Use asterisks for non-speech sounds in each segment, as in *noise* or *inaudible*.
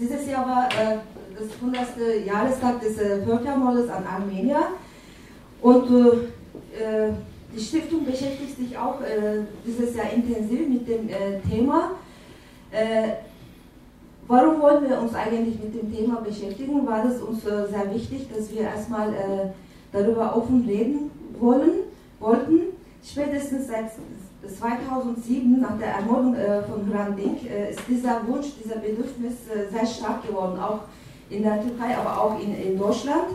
dieses Jahr war äh, das 100. Jahrestag des äh, Völkermordes an Armenier und äh, die Stiftung beschäftigt sich auch äh, dieses Jahr intensiv mit dem äh, Thema. Äh, warum wollen wir uns eigentlich mit dem Thema beschäftigen? War es uns äh, sehr wichtig, dass wir erstmal äh, darüber offen reden wollen, wollten. Spätestens seit 2007, nach der Ermordung äh, von Hrant Dink, ist dieser Wunsch, dieser Bedürfnis sehr stark geworden, auch in der Türkei, aber auch in, in Deutschland.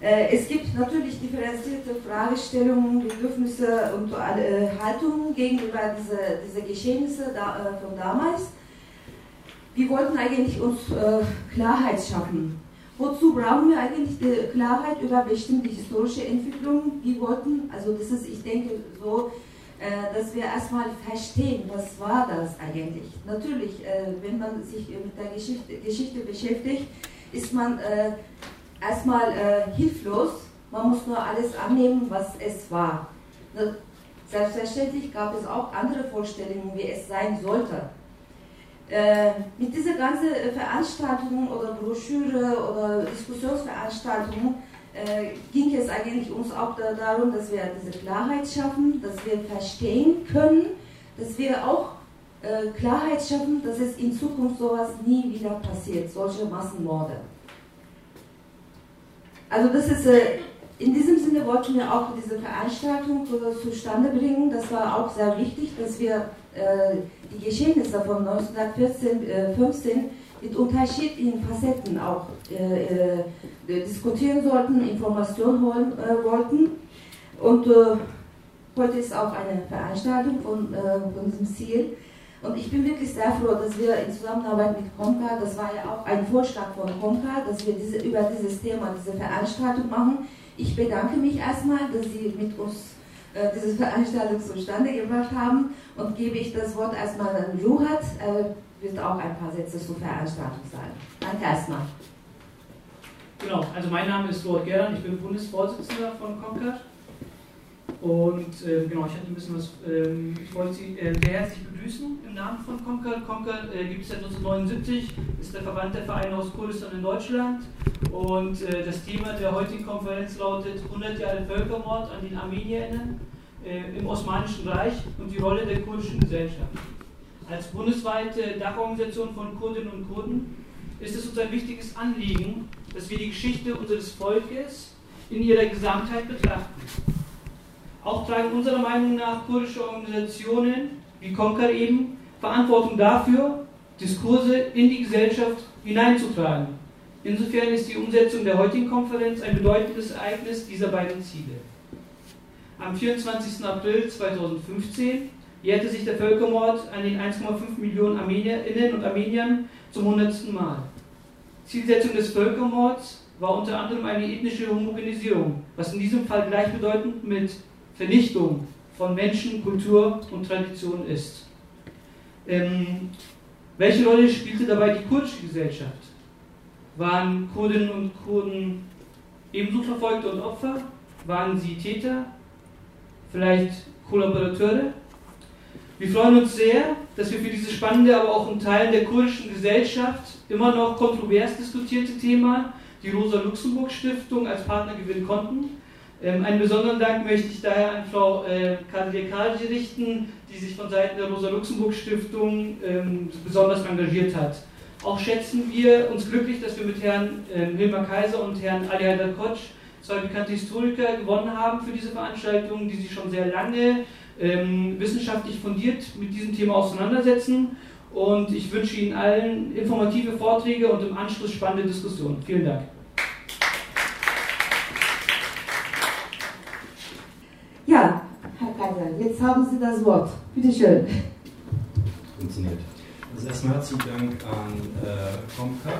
Äh, es gibt natürlich differenzierte Fragestellungen, Bedürfnisse und äh, Haltungen gegenüber diese, diese Geschehnisse da, äh, von damals. Wir wollten eigentlich uns Klarheit schaffen. Wozu brauchen wir eigentlich die Klarheit über bestimmte historische Entwicklungen? Wir wollten, also das ist, ich denke, so, dass wir erstmal verstehen, was war das eigentlich. Natürlich, wenn man sich mit der Geschichte, Geschichte beschäftigt, ist man erstmal äh, hilflos. Man muss nur alles annehmen, was es war. Selbstverständlich gab es auch andere Vorstellungen, wie es sein sollte. Äh, mit dieser ganzen Veranstaltung oder Broschüre oder Diskussionsveranstaltung äh, ging es eigentlich uns auch da, darum, dass wir diese Klarheit schaffen, dass wir verstehen können, dass wir auch äh, Klarheit schaffen, dass es in Zukunft sowas nie wieder passiert, solche Massenmorde. Also das ist, äh, in diesem Sinne wollten wir auch diese Veranstaltung zustande bringen. Das war auch sehr wichtig, dass wir äh, die Geschehnisse von 1914, äh, 15 mit unterschiedlichen Facetten auch äh, äh, diskutieren sollten, Informationen holen äh, wollten. Und heute ist auch eine Veranstaltung von, von diesem Ziel. Und ich bin wirklich sehr froh, dass wir in Zusammenarbeit mit Comca, das war ja auch ein Vorschlag von Comca, dass wir diese, über dieses Thema diese Veranstaltung machen. Ich bedanke mich erstmal, dass Sie mit uns äh, diese Veranstaltung zustande gebracht haben und gebe ich das Wort erstmal an Juhat. Er wird auch ein paar Sätze zur Veranstaltung sagen. Danke erstmal. Genau, also mein Name ist Lord Gerland, ich bin Bundesvorsitzender von Comcast. Und äh, genau, ich hatte ein bisschen was, ähm, ich wollte Sie äh, sehr herzlich begrüßen im Namen von Concord. Concord äh, gibt es seit 1979, ist der Verband der Vereine aus Kurdistan in Deutschland. Und äh, das Thema der heutigen Konferenz lautet 100 Jahre Völkermord an den Armenierinnen äh, im Osmanischen Reich und die Rolle der kurdischen Gesellschaft. Als bundesweite Dachorganisation von Kurdinnen und Kurden ist es uns ein wichtiges Anliegen, dass wir die Geschichte unseres Volkes in ihrer Gesamtheit betrachten. Auch tragen unserer Meinung nach kurdische Organisationen, wie Konker eben, Verantwortung dafür, Diskurse in die Gesellschaft hineinzutragen. Insofern ist die Umsetzung der heutigen Konferenz ein bedeutendes Ereignis dieser beiden Ziele. Am 24. April 2015 jährte sich der Völkermord an den 1,5 Millionen Armenierinnen und Armeniern zum 100. Mal. Zielsetzung des Völkermords war unter anderem eine ethnische Homogenisierung, was in diesem Fall gleichbedeutend mit Vernichtung von Menschen, Kultur und Tradition ist. Ähm, welche Rolle spielte dabei die kurdische Gesellschaft? Waren Kurdinnen und Kurden ebenso Verfolgte und Opfer? Waren sie Täter? Vielleicht Kollaborateure? Wir freuen uns sehr, dass wir für dieses spannende, aber auch in Teilen der kurdischen Gesellschaft immer noch kontrovers diskutierte Thema die Rosa-Luxemburg-Stiftung als Partner gewinnen konnten. Ähm, einen besonderen Dank möchte ich daher an Frau äh, Kadir Kaji richten, die sich von Seiten der Rosa-Luxemburg-Stiftung ähm, besonders engagiert hat. Auch schätzen wir uns glücklich, dass wir mit Herrn ähm, Hilmar Kaiser und Herrn Ali Haidar Kotsch zwei bekannte Historiker gewonnen haben für diese Veranstaltung, die sich schon sehr lange ähm, wissenschaftlich fundiert mit diesem Thema auseinandersetzen. Und ich wünsche Ihnen allen informative Vorträge und im Anschluss spannende Diskussionen. Vielen Dank. Ja, Herr Kaiser, jetzt haben Sie das Wort. Bitte schön. Funktioniert. Also erstmal herzlichen Dank an äh, Comca.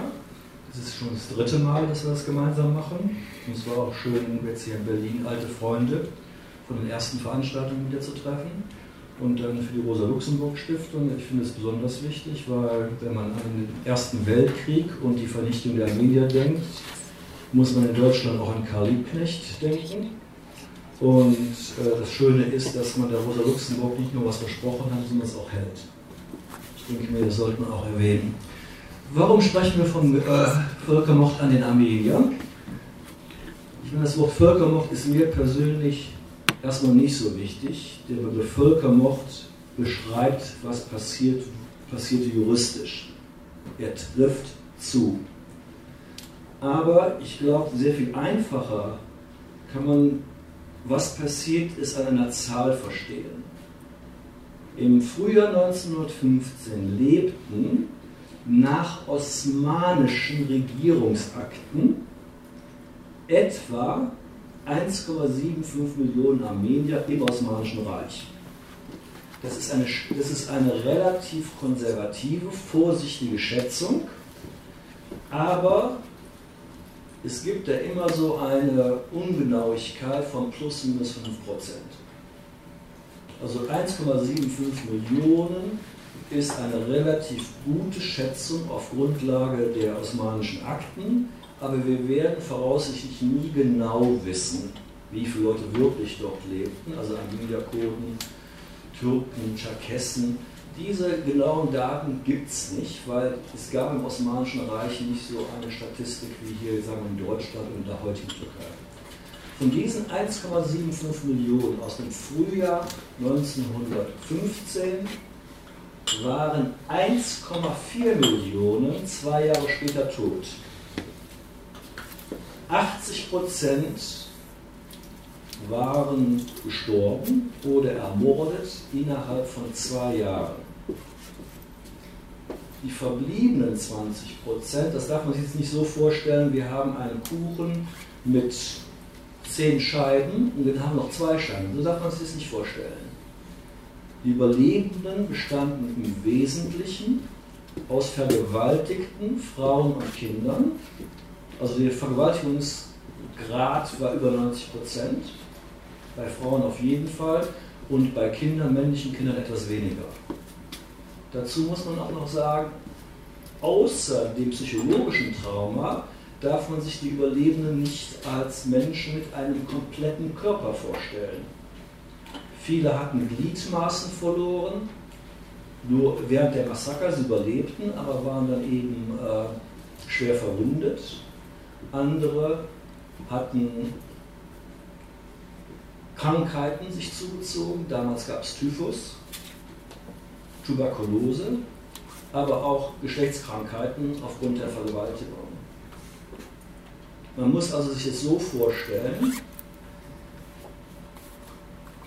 Das ist schon das dritte Mal, dass wir das gemeinsam machen. Und es war auch schön, jetzt hier in Berlin alte Freunde von den ersten Veranstaltungen wieder zu treffen. Und dann für die Rosa-Luxemburg-Stiftung, ich finde es besonders wichtig, weil wenn man an den Ersten Weltkrieg und die Vernichtung der Armenier denkt, muss man in Deutschland auch an Karl Liebknecht denken und äh, das Schöne ist, dass man der Rosa Luxemburg nicht nur was versprochen hat, sondern es auch hält. Ich denke mir, das sollte man auch erwähnen. Warum sprechen wir von äh, Völkermord an den Armeniern? Ich meine, das Wort Völkermord ist mir persönlich erstmal nicht so wichtig. Der Begriff Völkermord beschreibt, was passiert, passierte juristisch. Er trifft zu. Aber ich glaube, sehr viel einfacher kann man, was passiert ist, an einer Zahl verstehen. Im Frühjahr 1915 lebten nach osmanischen Regierungsakten etwa 1,75 Millionen Armenier im Osmanischen Reich. Das ist, eine, das ist eine relativ konservative, vorsichtige Schätzung, aber es gibt da immer so eine Ungenauigkeit von plus minus 5 Prozent. Also 1,75 Millionen ist eine relativ gute Schätzung auf Grundlage der osmanischen Akten, aber wir werden voraussichtlich nie genau wissen, wie viele Leute wirklich dort lebten, also Armenier-Kurden, Türken, Tscherkessen. Diese genauen Daten gibt es nicht, weil es gab im Osmanischen Reich nicht so eine Statistik wie hier sagen wir, in Deutschland und in der heutigen Türkei. Von diesen 1,75 Millionen aus dem Frühjahr 1915 waren 1,4 Millionen zwei Jahre später tot. 80 Prozent waren gestorben oder ermordet innerhalb von zwei Jahren. Die verbliebenen 20 Prozent, das darf man sich jetzt nicht so vorstellen, wir haben einen Kuchen mit zehn Scheiben und den haben noch zwei Scheiben. So darf man sich das nicht vorstellen. Die Überlebenden bestanden im Wesentlichen aus vergewaltigten Frauen und Kindern. Also der Vergewaltigungsgrad war über 90 Prozent, bei Frauen auf jeden Fall und bei Kindern, männlichen Kindern etwas weniger. Dazu muss man auch noch sagen, außer dem psychologischen Trauma darf man sich die Überlebenden nicht als Menschen mit einem kompletten Körper vorstellen. Viele hatten Gliedmaßen verloren, nur während der Massaker, sie überlebten, aber waren dann eben äh, schwer verwundet. Andere hatten Krankheiten sich zugezogen, damals gab es Typhus, Tuberkulose, aber auch Geschlechtskrankheiten aufgrund der Vergewaltigung. Man muss also sich jetzt so vorstellen,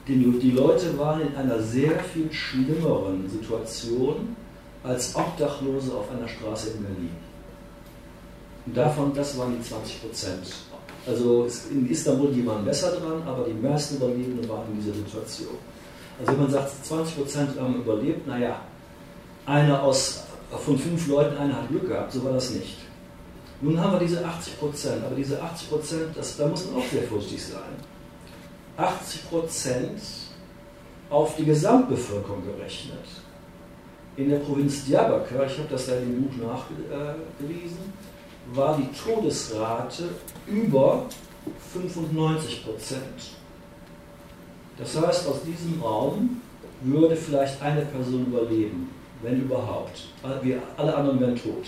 die Leute waren in einer sehr viel schlimmeren Situation als Obdachlose auf einer Straße in Berlin. Und davon, das waren die 20 Prozent. Also in Istanbul, die waren besser dran, aber die meisten Überlebenden waren in dieser Situation. Also wenn man sagt, 20 Prozent haben überlebt, naja, einer aus, von fünf Leuten, einer hat Glück gehabt, so war das nicht. Nun haben wir diese 80 Prozent, aber diese 80 Prozent, da muss man auch sehr vorsichtig sein. 80 Prozent auf die Gesamtbevölkerung gerechnet. In der Provinz Diyarbakir, ich habe das ja in dem Buch nachgewiesen, war die Todesrate über 95 Prozent. Das heißt, aus diesem Raum würde vielleicht eine Person überleben, wenn überhaupt. Wir, alle anderen wären tot.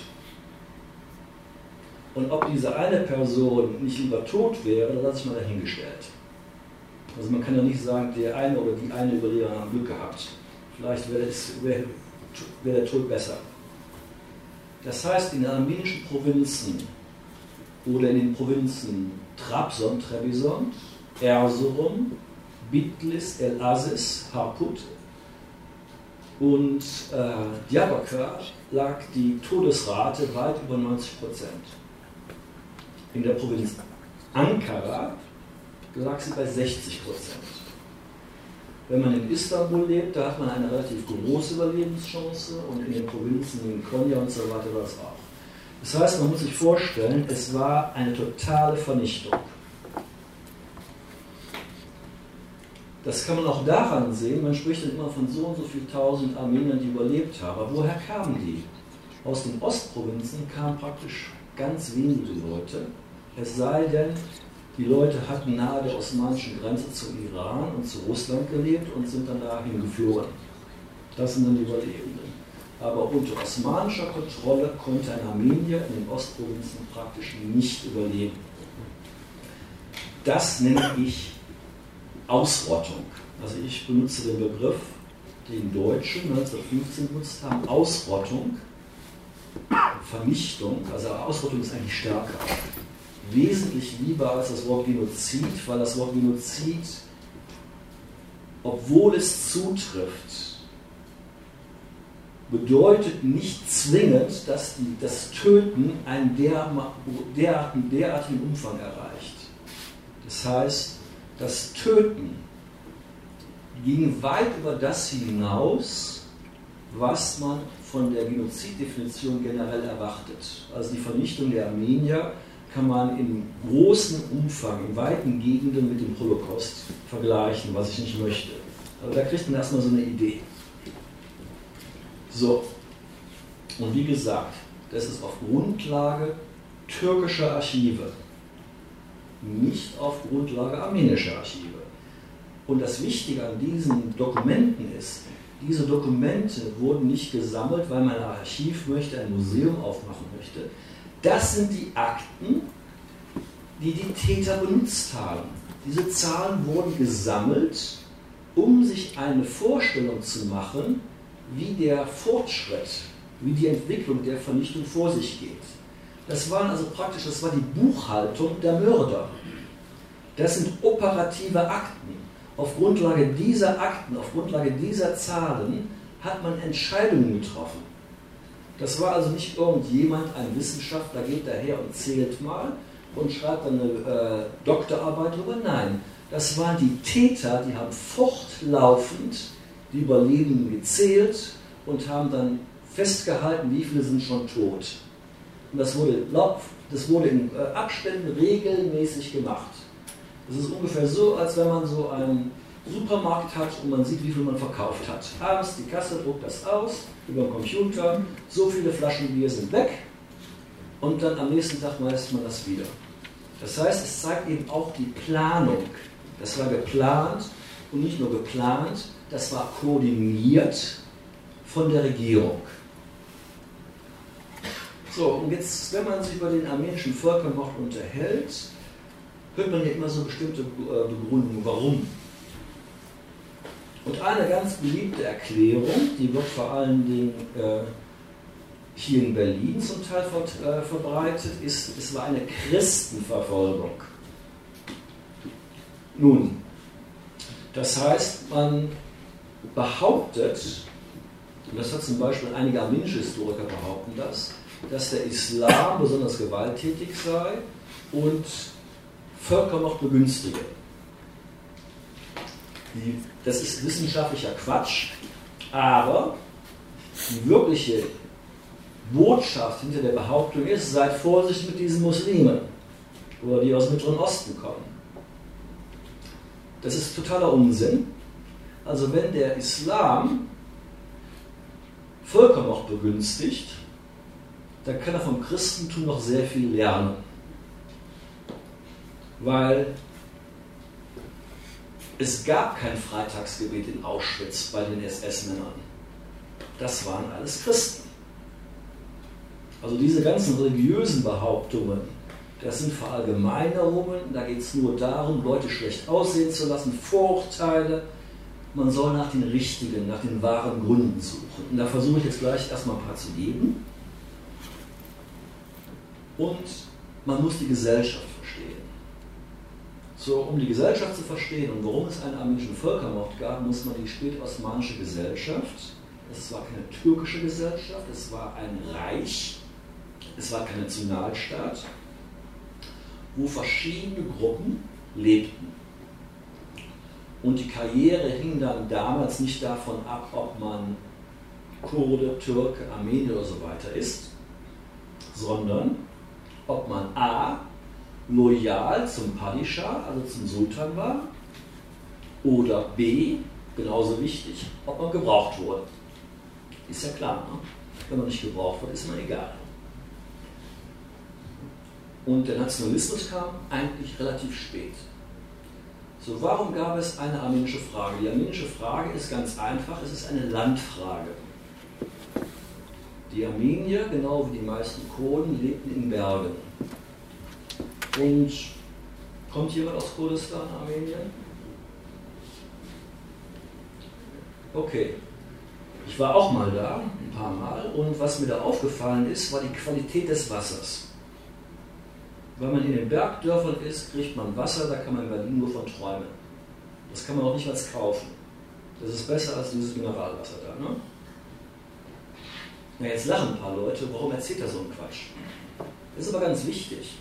Und ob diese eine Person nicht lieber tot wäre, das lasse ich mal dahingestellt. Also man kann ja nicht sagen, der eine oder die eine Überleger haben Glück gehabt. Vielleicht wäre wär, wär der Tod besser. Das heißt, in den armenischen Provinzen oder in den Provinzen Trabzon, Trebizond, Erzurum, Bitlis, El Aziz, Harput und äh, Diyarbakir lag die Todesrate weit über 90 Prozent. In der Provinz Ankara lag sie bei 60 Prozent. Wenn man in Istanbul lebt, da hat man eine relativ große Überlebenschance und in den Provinzen in Konya und so weiter war es auch. Das heißt, man muss sich vorstellen, es war eine totale Vernichtung. Das kann man auch daran sehen, man spricht dann immer von so und so viel tausend Armeniern, die überlebt haben. Aber woher kamen die? Aus den Ostprovinzen kamen praktisch ganz wenige Leute. Es sei denn, die Leute hatten nahe der osmanischen Grenze zum Iran und zu Russland gelebt und sind dann dahin geflohen. Das sind dann die Überlebenden. aber unter osmanischer Kontrolle konnte ein Armenier in den Ostprovinzen praktisch nicht überleben. Das nenne ich Ausrottung. Also ich benutze den Begriff, den Deutschen 1915 benutzt haben, Ausrottung, Vernichtung. Also Ausrottung ist eigentlich stärker. Wesentlich lieber als das Wort Genozid, weil das Wort Genozid, obwohl es zutrifft, bedeutet nicht zwingend, dass die, das Töten einen derartigen, derartigen Umfang erreicht. Das heißt, das Töten ging weit über das hinaus, was man von der Genoziddefinition generell erwartet. Also die Vernichtung der Armenier kann man in großem Umfang, in weiten Gegenden mit dem Holocaust vergleichen, was ich nicht möchte. Aber da kriegt man erstmal so eine Idee. So, und wie gesagt, das ist auf Grundlage türkischer Archive, nicht auf Grundlage armenischer Archive. Und das Wichtige an diesen Dokumenten ist, diese Dokumente wurden nicht gesammelt, weil man ein Archiv möchte, ein Museum aufmachen möchte. Das sind die Akten, die die Täter benutzt haben. Diese Zahlen wurden gesammelt, um sich eine Vorstellung zu machen, wie der Fortschritt, wie die Entwicklung der Vernichtung vor sich geht. Das waren also praktisch, das war die Buchhaltung der Mörder. Das sind operative Akten. Auf Grundlage dieser Akten, auf Grundlage dieser Zahlen hat man Entscheidungen getroffen. Das war also nicht irgendjemand, ein Wissenschaftler geht daher und zählt mal und schreibt dann eine äh, Doktorarbeit darüber. Nein, das waren die Täter, die haben fortlaufend die Überlebenden gezählt und haben dann festgehalten, wie viele sind schon tot. Und das wurde, das wurde in äh, Abständen regelmäßig gemacht. Das ist ungefähr so, als wenn man so einen Supermarkt hat und man sieht, wie viel man verkauft hat. Abends die Kasse druckt das aus über den Computer, so viele Flaschen Bier sind weg und dann am nächsten Tag meist man das wieder. Das heißt, es zeigt eben auch die Planung. Das war geplant und nicht nur geplant, das war koordiniert von der Regierung. So, und jetzt, wenn man sich über den armenischen Völkermord unterhält, hört man ja immer so bestimmte äh, Begründungen, warum. Und eine ganz beliebte Erklärung, die wird vor allen Dingen äh, hier in Berlin zum Teil äh, verbreitet, ist, es war eine Christenverfolgung. Nun, das heißt, man behauptet, und das hat zum Beispiel einige armenische Historiker behaupten das, dass der Islam besonders gewalttätig sei und Völkermord begünstige. Die, das ist wissenschaftlicher Quatsch, aber die wirkliche Botschaft hinter der Behauptung ist, seid vorsichtig mit diesen Muslimen oder die aus dem Mittleren Osten kommen. Das ist totaler Unsinn. Also wenn der Islam Völkermord begünstigt, dann kann er vom Christentum noch sehr viel lernen. Weil es gab kein Freitagsgebet in Auschwitz bei den SS-Männern. Das waren alles Christen. Also diese ganzen religiösen Behauptungen, das sind Verallgemeinerungen, da geht es nur darum, Leute schlecht aussehen zu lassen, Vorurteile. Man soll nach den richtigen, nach den wahren Gründen suchen. Und da versuche ich jetzt gleich erstmal ein paar zu geben. Und man muss die Gesellschaft. So, um die Gesellschaft zu verstehen und warum es einen armenischen Völkermord gab, muss man die spätosmanische Gesellschaft, es war keine türkische Gesellschaft, es war ein Reich, es war kein Nationalstaat, wo verschiedene Gruppen lebten. Und die Karriere hing dann damals nicht davon ab, ob man Kurde, Türke, Armenier oder so weiter ist, sondern ob man A loyal zum Padishah, also zum Sultan war, oder B, genauso wichtig, ob man gebraucht wurde. Ist ja klar, ne? wenn man nicht gebraucht wird, ist man egal. Und der Nationalismus kam eigentlich relativ spät. So, warum gab es eine armenische Frage? Die armenische Frage ist ganz einfach, es ist eine Landfrage. Die Armenier, genau wie die meisten Kurden, lebten in Bergen. Und kommt jemand aus Kurdistan, Armenien? Okay. Ich war auch mal da, ein paar Mal, und was mir da aufgefallen ist, war die Qualität des Wassers. Wenn man in den Bergdörfern ist, kriegt man Wasser, da kann man in Berlin nur von träumen. Das kann man auch nicht mal kaufen. Das ist besser als dieses Mineralwasser da. Ne? Na, jetzt lachen ein paar Leute, warum erzählt er so einen Quatsch? Das ist aber ganz wichtig.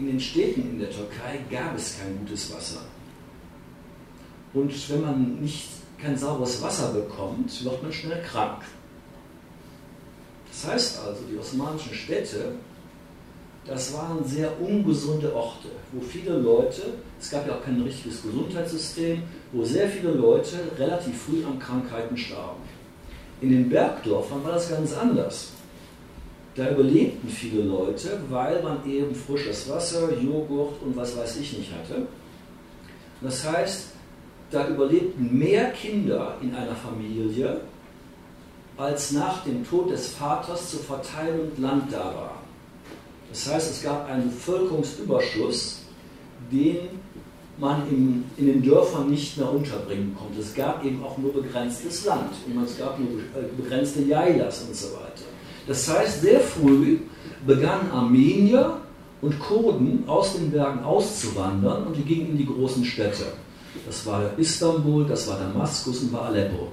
In den Städten in der Türkei gab es kein gutes Wasser. Und wenn man nicht kein sauberes Wasser bekommt, wird man schnell krank. Das heißt also, die osmanischen Städte, das waren sehr ungesunde Orte, wo viele Leute, es gab ja auch kein richtiges Gesundheitssystem, wo sehr viele Leute relativ früh an Krankheiten starben. In den Bergdörfern war das ganz anders. Da überlebten viele Leute, weil man eben frisches Wasser, Joghurt und was weiß ich nicht hatte. Das heißt, da überlebten mehr Kinder in einer Familie, als nach dem Tod des Vaters zur Verteilung Land da war. Das heißt, es gab einen Bevölkerungsüberschuss, den man in, in den Dörfern nicht mehr unterbringen konnte. Es gab eben auch nur begrenztes Land und es gab nur äh, begrenzte Jailas und so weiter. Das heißt, sehr früh begannen Armenier und Kurden aus den Bergen auszuwandern und die gingen in die großen Städte. Das war Istanbul, das war Damaskus und war Aleppo.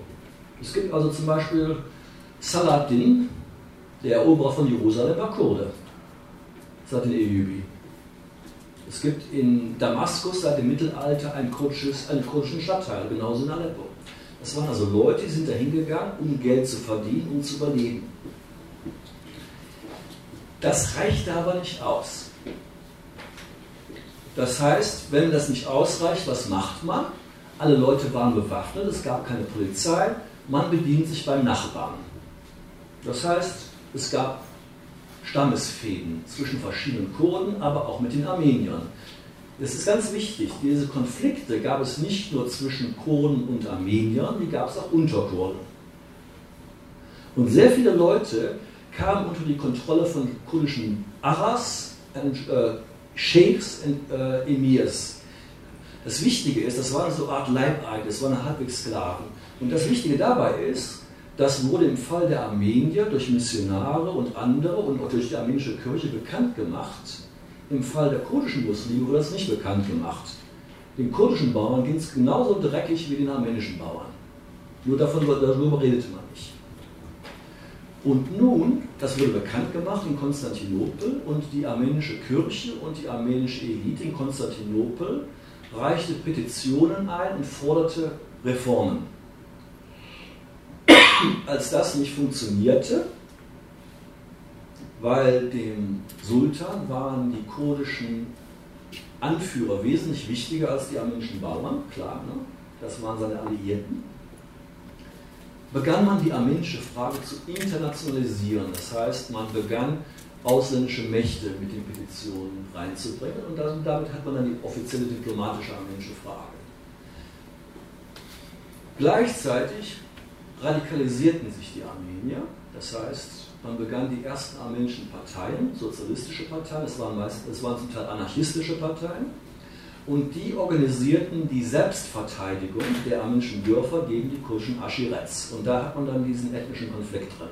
Es gibt also zum Beispiel Saladin, der Eroberer von Jerusalem, war Kurde. Saladin Eyyubi. Es gibt in Damaskus seit dem Mittelalter ein kurdisches, einen kurdischen Stadtteil, genauso in Aleppo. Das waren also Leute, die sind da hingegangen, um Geld zu verdienen, um zu überleben. Das reichte aber nicht aus. Das heißt, wenn das nicht ausreicht, was macht man? Alle Leute waren bewaffnet, es gab keine Polizei, man bedient sich beim Nachbarn. Das heißt, es gab Stammesfäden zwischen verschiedenen Kurden, aber auch mit den Armeniern. Es ist ganz wichtig, diese Konflikte gab es nicht nur zwischen Kurden und Armeniern, die gab es auch unter Kurden. Und sehr viele Leute kamen unter die Kontrolle von kurdischen Aras, äh, Sheikhs und äh, Emirs. Das Wichtige ist, das waren so eine Art Leibeigene, das waren halbwegs Sklaven. Und das Wichtige dabei ist, das wurde im Fall der Armenier durch Missionare und andere und auch durch die armenische Kirche bekannt gemacht. Im Fall der kurdischen Muslime wurde das nicht bekannt gemacht. Den kurdischen Bauern ging es genauso dreckig wie den armenischen Bauern. Nur davon, darüber redete man nicht. Und nun, das wurde bekannt gemacht in Konstantinopel und die armenische Kirche und die armenische Elite in Konstantinopel reichte Petitionen ein und forderte Reformen. Als das nicht funktionierte, weil dem Sultan waren die kurdischen Anführer wesentlich wichtiger als die armenischen Bauern, klar, ne? das waren seine Alliierten begann man die armenische Frage zu internationalisieren. Das heißt, man begann ausländische Mächte mit den Petitionen reinzubringen und damit hat man dann die offizielle diplomatische armenische Frage. Gleichzeitig radikalisierten sich die Armenier, das heißt, man begann die ersten armenischen Parteien, sozialistische Parteien, es waren, waren zum Teil anarchistische Parteien, und die organisierten die Selbstverteidigung der armenischen Dörfer gegen die kurdischen Aschirets. Und da hat man dann diesen ethnischen Konflikt drin.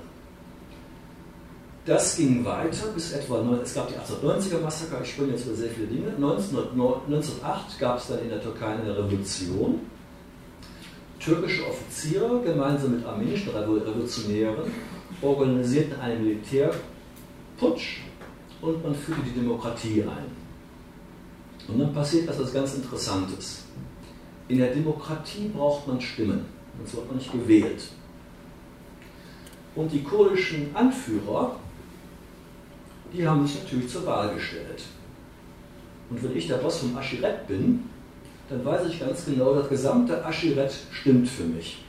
Das ging weiter bis etwa, es gab die 1890er Massaker, ich springe jetzt über sehr viele Dinge. 1908 gab es dann in der Türkei eine Revolution. Türkische Offiziere gemeinsam mit armenischen Revolutionären organisierten einen Militärputsch und man führte die Demokratie ein. Und dann passiert etwas ganz Interessantes. In der Demokratie braucht man Stimmen, sonst wird man nicht gewählt. Und die kurdischen Anführer, die haben sich natürlich zur Wahl gestellt. Und wenn ich der Boss vom Aschiret bin, dann weiß ich ganz genau, das gesamte Aschiret stimmt für mich.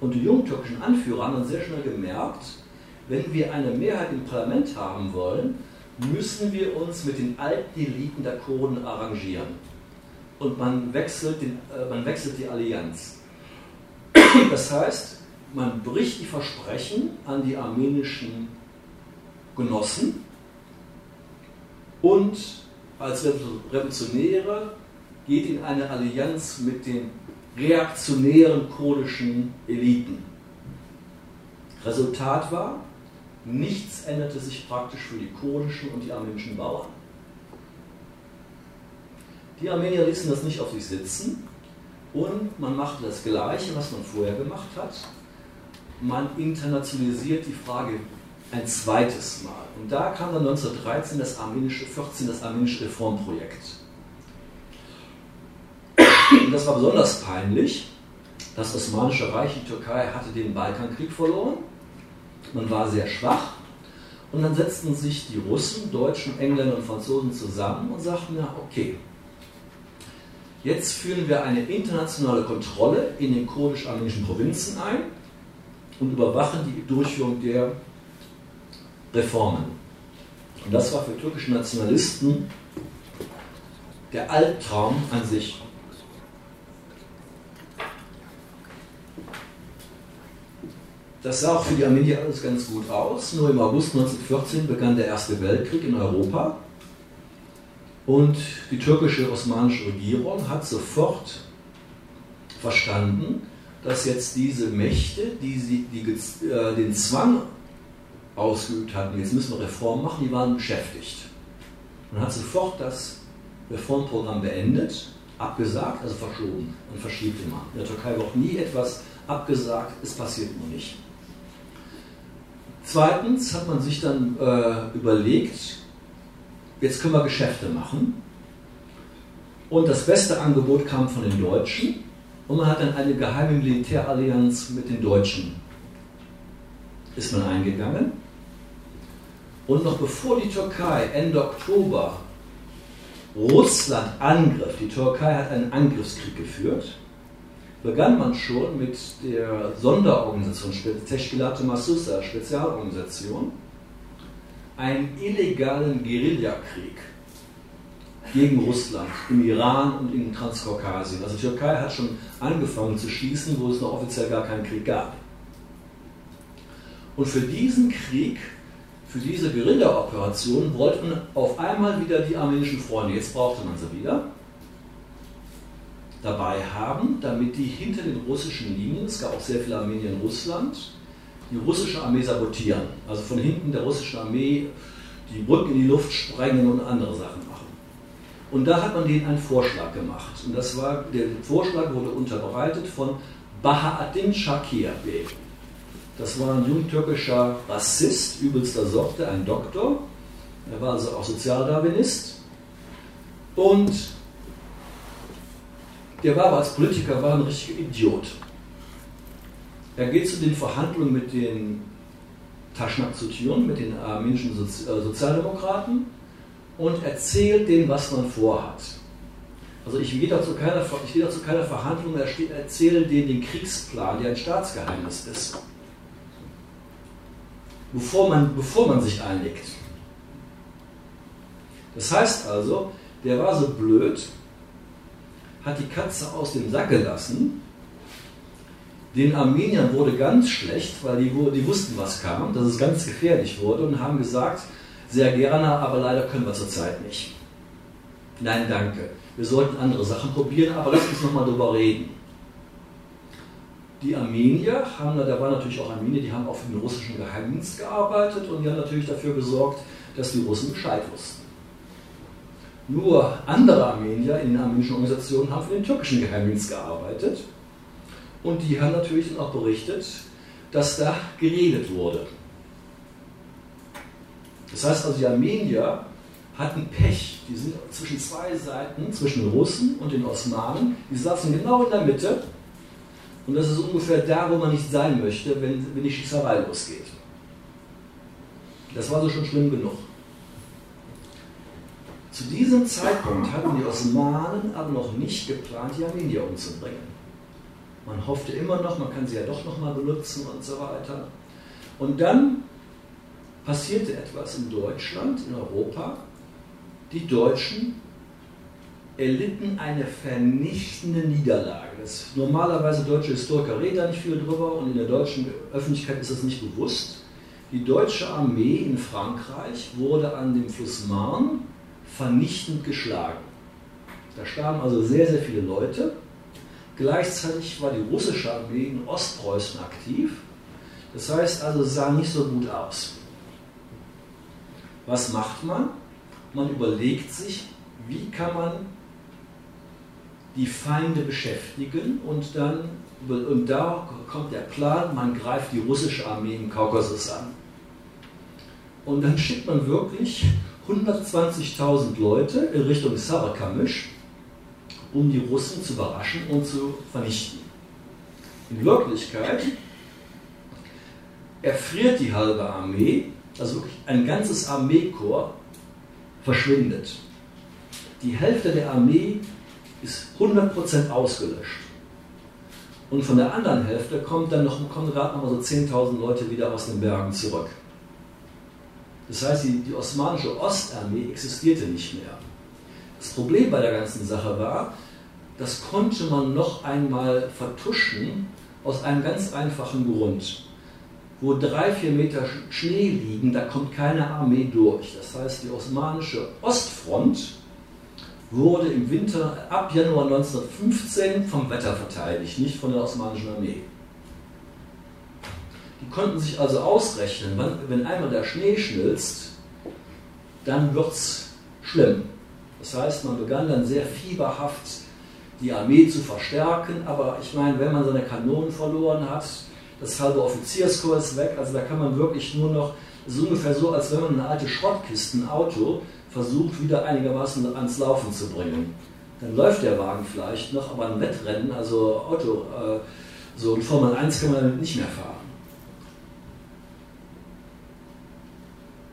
Und die jungtürkischen Anführer haben dann sehr schnell gemerkt, wenn wir eine Mehrheit im Parlament haben wollen, müssen wir uns mit den alten Eliten der Kurden arrangieren. Und man wechselt, den, äh, man wechselt die Allianz. Das heißt, man bricht die Versprechen an die armenischen Genossen und als Revolutionäre geht in eine Allianz mit den reaktionären kurdischen Eliten. Resultat war, nichts änderte sich praktisch für die kurdischen und die armenischen Bauern. Die Armenier ließen das nicht auf sich sitzen und man machte das Gleiche, was man vorher gemacht hat. Man internationalisiert die Frage ein zweites Mal. Und da kam dann 1913 das armenische, 14 das armenische Reformprojekt. Und das war besonders peinlich. Das Osmanische Reich, die Türkei, hatte den Balkankrieg verloren. Man war sehr schwach. Und dann setzten sich die Russen, Deutschen, Engländer und Franzosen zusammen und sagten, ja, okay, jetzt führen wir eine internationale Kontrolle in den kurdisch-armenischen Provinzen ein und überwachen die Durchführung der Reformen. Und das war für türkische Nationalisten der Albtraum an sich. Das sah auch für die Armenier alles ganz gut aus. Nur im August 1914 begann der Erste Weltkrieg in Europa. Und die türkische osmanische Regierung hat sofort verstanden, dass jetzt diese Mächte, die, sie, die äh, den Zwang ausgeübt hatten, jetzt müssen wir Reformen machen, die waren beschäftigt. Man hat sofort das Reformprogramm beendet, abgesagt, also verschoben. Man verschiebt immer. In der Türkei wird nie etwas abgesagt, es passiert nur nicht. Zweitens hat man sich dann äh, überlegt, jetzt können wir Geschäfte machen. Und das beste Angebot kam von den Deutschen. Und man hat dann eine geheime Militärallianz mit den Deutschen ist man eingegangen. Und noch bevor die Türkei Ende Oktober Russland angriff, die Türkei hat einen Angriffskrieg geführt, begann man schon mit der Sonderorganisation Teşkilat-ı Masusa, Spezialorganisation, einen illegalen Guerillakrieg gegen Russland im Iran und in Transkaukasien. Also die Türkei hat schon angefangen zu schießen, wo es noch offiziell gar keinen Krieg gab. Und für diesen Krieg für diese Guerilla-Operation wollten auf einmal wieder die armenischen Freunde, jetzt brauchte man sie wieder, dabei haben, damit die hinter den russischen Linien, es gab auch sehr viele Armenier in Russland, die russische Armee sabotieren. Also von hinten der russischen Armee die Brücken in die Luft sprengen und andere Sachen machen. Und da hat man denen einen Vorschlag gemacht. Und das war, der Vorschlag wurde unterbreitet von Bahaattin Shakir Bey. Das war ein jungtürkischer Rassist übelster Sorte, ein Doktor. Er war also auch Sozialdarwinist. Und der war aber als Politiker war ein richtiger Idiot. Er geht zu den Verhandlungen mit den Taschnak Zutjun, mit den armenischen Sozi äh, Sozialdemokraten und erzählt denen, was man vorhat. Also ich gehe dazu keiner, ich gehe dazu keiner Verhandlung, er erzähle denen den Kriegsplan, der ein Staatsgeheimnis ist bevor man, bevor man sich einlegt. Das heißt also, der war so blöd, hat die Katze aus dem Sack gelassen. Den Armeniern wurde ganz schlecht, weil die, die wussten, was kam, dass es ganz gefährlich wurde und haben gesagt, sehr gerne, aber leider können wir zurzeit nicht. Nein, danke. Wir sollten andere Sachen probieren, aber lass uns nochmal drüber reden. Die Armenier haben, da waren natürlich auch Armenier, die haben auch für den russischen Geheimdienst gearbeitet und die haben natürlich dafür gesorgt, dass die Russen Bescheid wussten. Nur andere Armenier in den armenischen Organisationen haben für den türkischen Geheimdienst gearbeitet und die haben natürlich dann auch berichtet, dass da geredet wurde. Das heißt also, die Armenier hatten Pech. Die sind zwischen zwei Seiten, zwischen den Russen und den Osmanen, die saßen genau in der Mitte und das ist ungefähr da, wo man nicht sein möchte, wenn, wenn die Schießerei losgeht. Das war so schon schlimm genug. Zu diesem Zeitpunkt hatten die Osmanen aber noch nicht geplant, die Armenier umzubringen. Man hoffte immer noch, man kann sie ja doch noch mal benutzen und so weiter. Und dann passierte etwas in Deutschland, in Europa. Die Deutschen erlitten eine vernichtende Niederlage. Das normalerweise deutsche Historiker reden da nicht viel drüber und in der deutschen Öffentlichkeit ist das nicht bewusst. Die deutsche Armee in Frankreich wurde an dem Fluss Marne vernichtend geschlagen. Da starben also sehr, sehr viele Leute. Gleichzeitig war die russische Armee in Ostpreußen aktiv. Das heißt also, es sah nicht so gut aus. Was macht man? Man überlegt sich, wie kann man die Feinde beschäftigen und dann und da kommt der Plan, man greift die russische Armee im Kaukasus an. Und dann schickt man wirklich 120.000 Leute in Richtung Sarakamisch, um die Russen zu überraschen und zu vernichten. In Wirklichkeit erfriert die halbe Armee, also wirklich ein ganzes Armeekorps verschwindet. Die Hälfte der Armee ist 100% ausgelöscht. Und von der anderen Hälfte kommt dann noch, kommen gerade noch mal so 10.000 Leute wieder aus den Bergen zurück. Das heißt, die, die osmanische Ostarmee existierte nicht mehr. Das Problem bei der ganzen Sache war, das konnte man noch einmal vertuschen aus einem ganz einfachen Grund. Wo drei, vier Meter Schnee liegen, da kommt keine Armee durch. Das heißt, die osmanische Ostfront wurde im Winter ab Januar 1915 vom Wetter verteidigt, nicht von der osmanischen Armee. Konnten sich also ausrechnen, wenn einmal der Schnee schmilzt, dann wird es schlimm. Das heißt, man begann dann sehr fieberhaft die Armee zu verstärken, aber ich meine, wenn man seine Kanonen verloren hat, das halbe Offizierskorps weg, also da kann man wirklich nur noch, es ist ungefähr so, als wenn man eine alte Schrottkiste, ein Auto, versucht wieder einigermaßen ans Laufen zu bringen. Dann läuft der Wagen vielleicht noch, aber ein Wettrennen, also Auto, äh, so ein Formel 1 kann man damit nicht mehr fahren.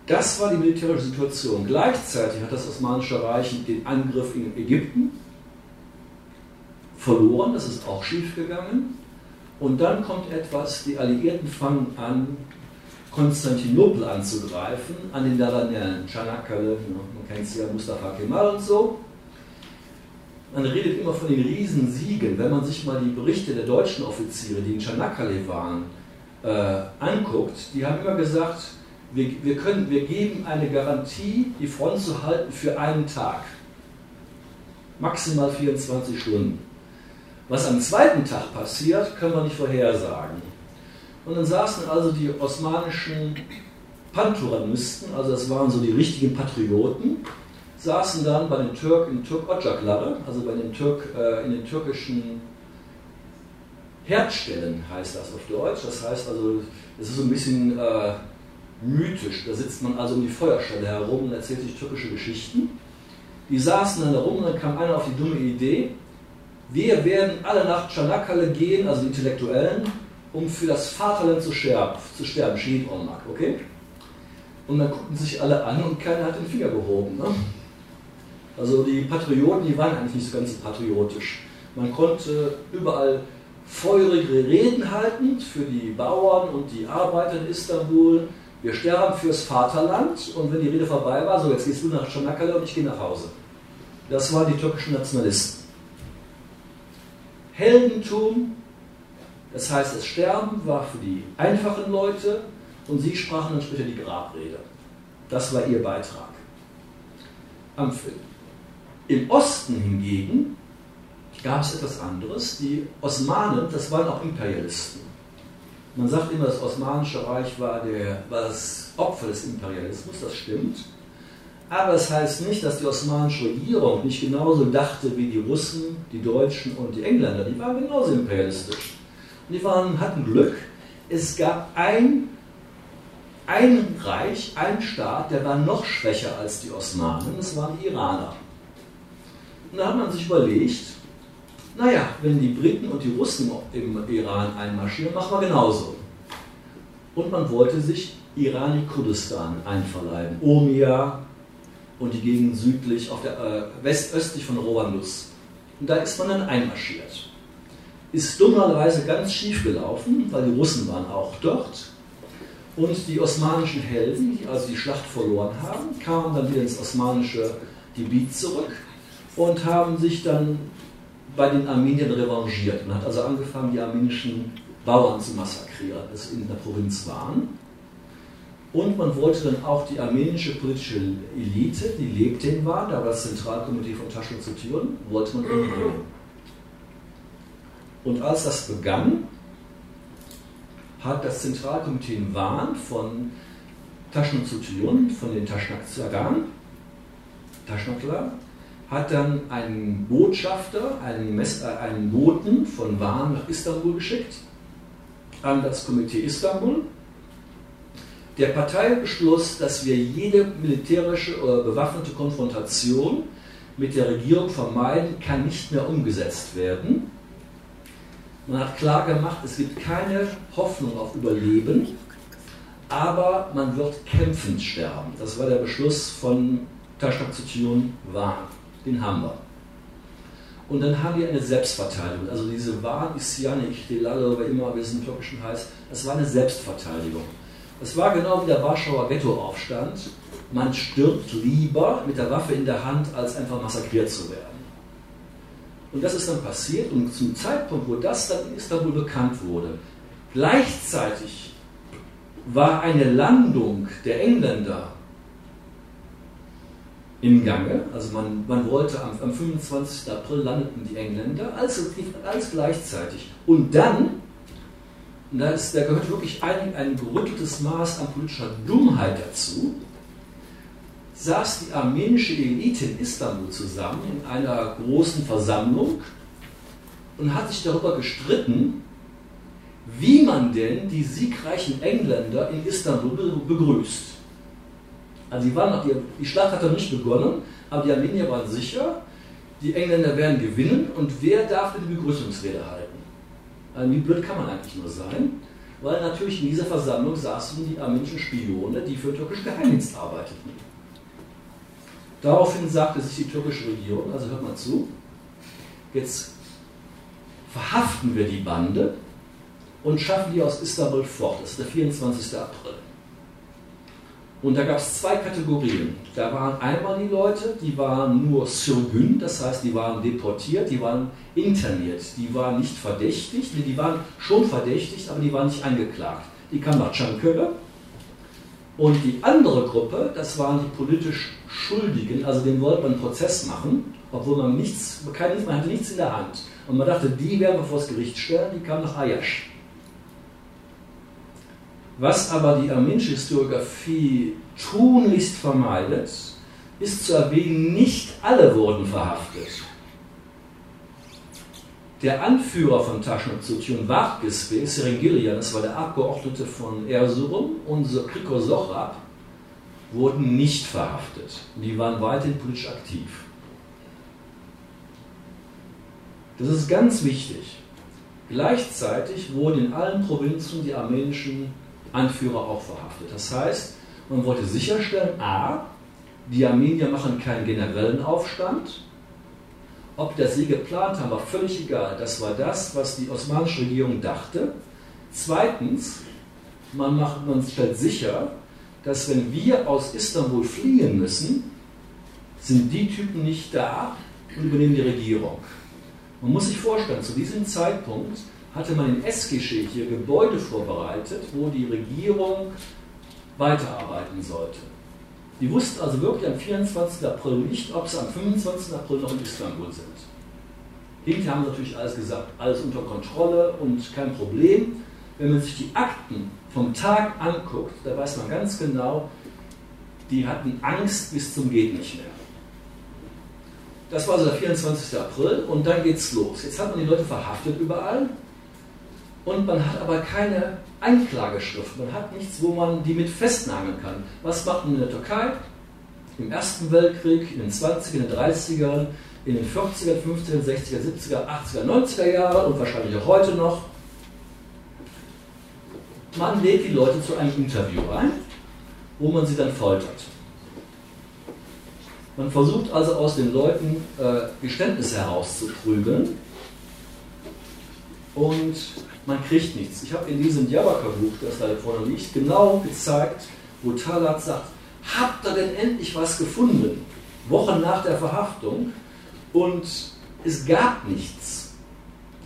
Das war die militärische Situation. Gleichzeitig hat das Osmanische Reich den Angriff in Ägypten verloren, das ist auch schief gegangen. Und dann kommt etwas, die Alliierten fangen an, Konstantinopel anzugreifen, an den Dardanellen, Çanakkale, man kennt sie ja, Mustafa Kemal und so. Man redet immer von den Riesensiegen. Wenn man sich mal die Berichte der deutschen Offiziere, die in Çanakkale waren, äh, anguckt, die haben immer gesagt, wir, wir, können, wir geben eine Garantie, die Front zu halten für einen Tag. Maximal 24 Stunden. Was am zweiten Tag passiert, können wir nicht vorhersagen. Und dann saßen also die osmanischen Panturanisten, also das waren so die richtigen Patrioten, saßen dann bei den Türken in Türk Ocakları, also bei den Türk, äh, in den türkischen Herdstellen heißt das auf Deutsch. Das heißt also, es ist so ein bisschen äh, mythisch. Da sitzt man also um die Feuerstelle herum und erzählt sich türkische Geschichten. Die saßen dann da rum und dann kam einer auf die dumme Idee, wir werden alle nach Çanakkale gehen, also die Intellektuellen, um für das Vaterland zu sterben, zu sterben, Omak, okay? Und dann guckten sich alle an und keiner hat den Finger gehoben. Ne? Also die Patrioten, die waren eigentlich nicht so ganz patriotisch. Man konnte überall feurige Reden halten für die Bauern und die Arbeiter in Istanbul. Wir sterben fürs Vaterland und wenn die Rede vorbei war, so jetzt gehst du nach Çanakkale und ich gehe nach Hause. Das waren die türkischen Nationalisten. Heldentum das heißt, das Sterben war für die einfachen Leute und sie sprachen dann später die Grabrede. Das war ihr Beitrag. Am Im Osten hingegen gab es etwas anderes. Die Osmanen, das waren auch Imperialisten. Man sagt immer, das Osmanische Reich war, der, war das Opfer des Imperialismus, das stimmt. Aber es das heißt nicht, dass die osmanische Regierung nicht genauso dachte wie die Russen, die Deutschen und die Engländer. Die waren genauso imperialistisch. Und die waren, hatten Glück. Es gab ein, ein Reich, ein Staat, der war noch schwächer als die Osmanen. Das waren die Iraner. Und da hat man sich überlegt, naja, wenn die Briten und die Russen im Iran einmarschieren, machen wir genauso. Und man wollte sich Irani-Kurdistan einverleiben. Urmia und die Gegend südlich, auf der, äh, westöstlich von Rowanus. Und da ist man dann einmarschiert ist dummerweise ganz schief gelaufen, weil die Russen waren auch dort. Und die osmanischen Helden, die also die Schlacht verloren haben, kamen dann wieder ins osmanische Gebiet zurück und haben sich dann bei den Armeniern revanchiert. Man hat also angefangen, die armenischen Bauern zu massakrieren, das in der Provinz waren. Und man wollte dann auch die armenische politische Elite, die lebte in Waren, da war das Zentralkomitee von Taschen zu Türen, wollte man umbringen. Und als das begann, hat das Zentralkomitee in Waren von Taschen zu Türen, von den Taschnak-Zagan, Taschnakler, hat dann einen Botschafter, einen, Mess, äh, einen Boten von Waren nach Istanbul geschickt, an das Komitee Istanbul. Der Partei beschloss, dass wir jede militärische oder bewaffnete Konfrontation mit der Regierung vermeiden, kann nicht mehr umgesetzt werden. Man hat klar gemacht, es gibt keine Hoffnung auf Überleben, aber man wird kämpfend sterben. Das war der Beschluss von Taschnak Zutun Wahn den haben wir. Und dann haben wir eine Selbstverteidigung. Also diese Wahn Isyane Ichtilal, oder immer wie es im Türkischen heißt, das war eine Selbstverteidigung. Das war genau wie der Warschauer Ghettoaufstand. Man stirbt lieber mit der Waffe in der Hand, als einfach massakriert zu werden. Und das ist dann passiert und zum Zeitpunkt, wo das dann in Istanbul bekannt wurde, gleichzeitig war eine Landung der Engländer im Gange. Also man, man wollte am, am 25. April landeten die Engländer, also alles gleichzeitig. Und dann, da, ist, da gehört wirklich ein, ein gerütteltes Maß an politischer Dummheit dazu, saß die armenische Elite in Istanbul zusammen in einer großen Versammlung und hat sich darüber gestritten, wie man denn die siegreichen Engländer in Istanbul begrüßt. Also die, waren noch, die, die Schlacht hat noch nicht begonnen, aber die Armenier waren sicher, die Engländer werden gewinnen und wer darf denn die Begrüßungsrede halten? Also wie blöd kann man eigentlich nur sein? Weil natürlich in dieser Versammlung saßen die armenischen Spione, die für den Geheimdienst arbeiteten. Daraufhin sagte sich die türkische Regierung, also hört mal zu, jetzt verhaften wir die Bande und schaffen die aus Istanbul fort. Das ist der 24. April. Und da gab es zwei Kategorien. Da waren einmal die Leute, die waren nur surgün, das heißt, die waren deportiert, die waren interniert, die waren nicht verdächtigt, die waren schon verdächtigt, aber die waren nicht angeklagt. Die kamen nach Çankırı. Und die andere Gruppe, das waren die politisch Schuldigen, also denen wollte man einen Prozess machen, obwohl man nichts, man hatte nichts in der Hand. Und man dachte, die werden wir vor das Gericht stellen, die kamen nach Ayash. Was aber die armenische Historiografie tunlichst vermeidet, ist zu erwähnen, nicht alle wurden verhaftet. Der Anführer von Taschnazutjun Vargisbe, Serengilian, das war der Abgeordnete von Erzurum, unser Kriko Sohrab, wurden nicht verhaftet. Die waren weiterhin politisch aktiv. Das ist ganz wichtig. Gleichzeitig wurden in allen Provinzen die armenischen Anführer auch verhaftet. Das heißt, man wollte sicherstellen, a, die Armenier machen keinen generellen Aufstand. Ob das sie geplant haben, war völlig egal. Das war das, was die osmanische Regierung dachte. Zweitens, man, macht, man stellt sicher, dass wenn wir aus Istanbul fliehen müssen, sind die Typen nicht da und übernehmen die Regierung. Man muss sich vorstellen, zu diesem Zeitpunkt hatte man in Eskişehir hier Gebäude vorbereitet, wo die Regierung weiterarbeiten sollte. Die wussten also wirklich am 24. April nicht, ob sie am 25. April noch in Istanbul sind. Hinterher haben sie natürlich alles gesagt, alles unter Kontrolle und kein Problem. Wenn man sich die Akten vom Tag anguckt, da weiß man ganz genau, die hatten Angst bis zum Geht nicht mehr. Das war also der 24. April und dann geht's los. Jetzt hat man die Leute verhaftet überall, und man hat aber keine Anklageschrift, man hat nichts, wo man die mit festnageln kann. Was macht man in der Türkei? Im Ersten Weltkrieg, in den 20er, in den 30ern, in den 40er, 50er, 60er, 70er, 80er, 90er Jahren und wahrscheinlich auch heute noch. Man lädt die Leute zu einem Interview ein, wo man sie dann foltert. Man versucht also aus den Leuten äh, Geständnisse herauszuprügeln und man kriegt nichts. Ich habe in diesem Jabaka-Buch, das da vorne liegt, genau gezeigt, wo Talat sagt, habt ihr denn endlich was gefunden? Wochen nach der Verhaftung. Und es gab nichts.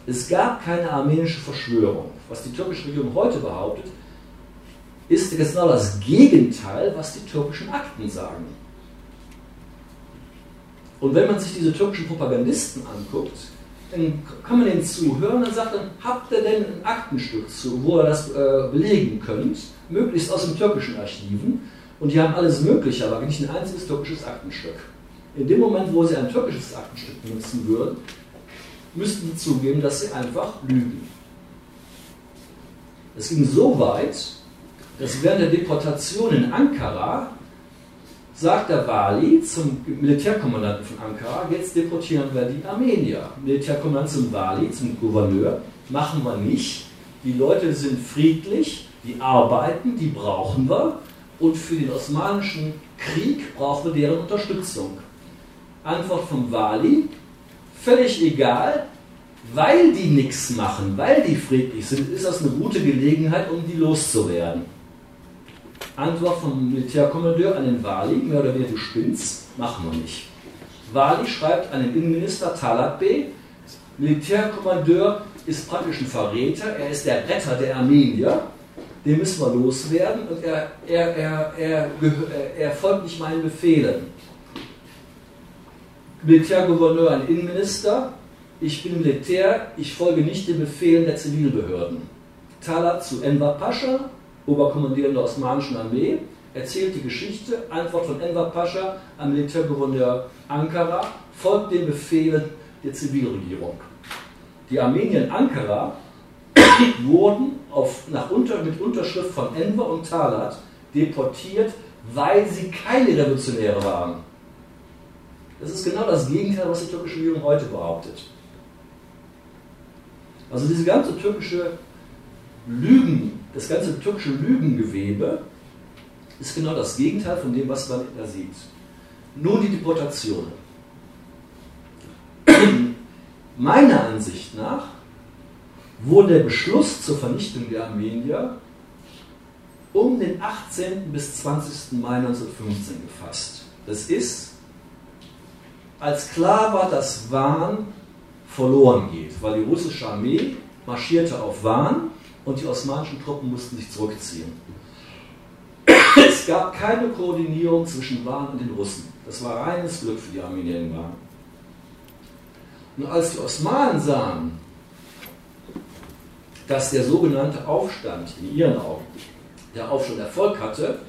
Es gab keine armenische Verschwörung. Was die türkische Regierung heute behauptet, ist genau das Gegenteil, was die türkischen Akten sagen. Und wenn man sich diese türkischen Propagandisten anguckt, dann kann man denen zuhören und sagt dann, habt ihr denn ein Aktenstück zu, wo ihr das äh, belegen könnt, möglichst aus den türkischen Archiven. Und die haben alles Mögliche, aber nicht ein einziges türkisches Aktenstück. In dem Moment, wo sie ein türkisches Aktenstück benutzen würden, müssten sie zugeben, dass sie einfach lügen. Es ging so weit, dass während der Deportation in Ankara sagt der Wali zum Militärkommandanten von Ankara, jetzt deportieren wir die Armenier. Militärkommandant zum Wali, zum Gouverneur, machen wir nicht. Die Leute sind friedlich, die arbeiten, die brauchen wir. Und für den osmanischen Krieg brauchen wir deren Unterstützung. Antwort vom Wali, völlig egal, weil die nichts machen, weil die friedlich sind, ist das eine gute Gelegenheit, um die loszuwerden. Antwort vom Militärkommandeur an den Wali, mehr oder weniger, du spinnst, machen wir nicht. Wali schreibt an den Innenminister Talat B., Militärkommandeur ist praktisch ein Verräter, er ist der Retter der Armenier, den müssen wir loswerden und er, er, er, er, er folgt nicht meinen Befehlen. Militärgouverneur an Innenminister, ich bin Militär, ich folge nicht den Befehlen der Zivilbehörden. Talat zu Enver Pascha, Oberkommandierender der Osmanischen Armee, erzählt die Geschichte, Antwort von Enver Pascha am Militärgouverneur Ankara, folgt den Befehlen der Zivilregierung. Die Armenier in Ankara *coughs* wurden auf, nach unter, mit Unterschrift von Enver und Talat deportiert, weil sie keine Revolutionäre waren. Das ist genau das Gegenteil, was die türkische Regierung heute behauptet. Also diese ganze türkische Lügen, das ganze türkische Lügengewebe ist genau das Gegenteil von dem, was man da sieht. Nun die Deportationen. *clears throat* Meiner Ansicht nach wurde der Beschluss zur Vernichtung der Armenier um den 18. bis 20. Mai 1915 gefasst. Das ist, als klar war, dass Wahn verloren geht, weil die russische Armee marschierte auf Wahn und die osmanischen Truppen mussten sich zurückziehen. *coughs* Es gab keine Koordinierung zwischen Wahn und den Russen. Das war reines Glück für die Armenier in Wahn. Und als die Osmanen sahen, dass der sogenannte Aufstand in ihren Augen, der Aufstand Erfolg hatte,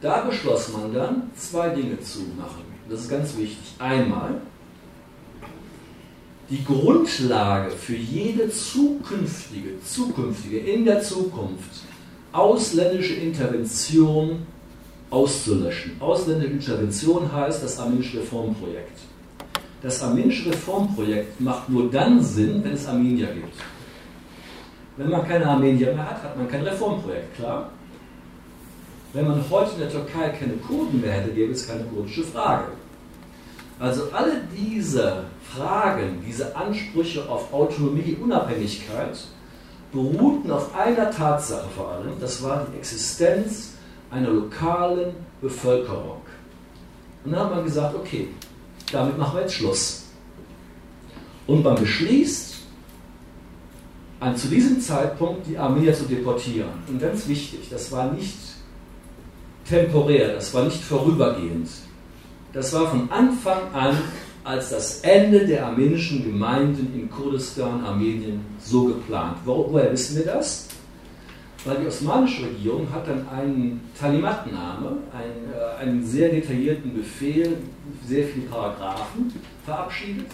da beschloss man dann, zwei Dinge zu machen. Das ist ganz wichtig. Einmal, die Grundlage für jede zukünftige, zukünftige, in der Zukunft ausländische Intervention auszulöschen. Ausländische Intervention heißt das armenische Reformprojekt. Das armenische Reformprojekt macht nur dann Sinn, wenn es Armenier gibt. Wenn man keine Armenier mehr hat, hat man kein Reformprojekt, klar? Wenn man heute in der Türkei keine Kurden mehr hätte, gäbe es keine kurdische Frage. Also alle diese Fragen, diese Ansprüche auf Autonomie, Unabhängigkeit beruhten auf einer Tatsache vor allem, das war die Existenz einer lokalen Bevölkerung. Und dann hat man gesagt, okay, damit machen wir jetzt Schluss. Und man beschließt, an, zu diesem Zeitpunkt die Armee zu deportieren. Und ganz wichtig, das war nicht temporär, das war nicht vorübergehend. Das war von Anfang an als das Ende der armenischen Gemeinden in Kurdistan, Armenien, so geplant. Wo, woher wissen wir das? Weil die osmanische Regierung hat dann einen Talimatname, einen, äh, einen sehr detaillierten Befehl, sehr viele Paragraphen verabschiedet,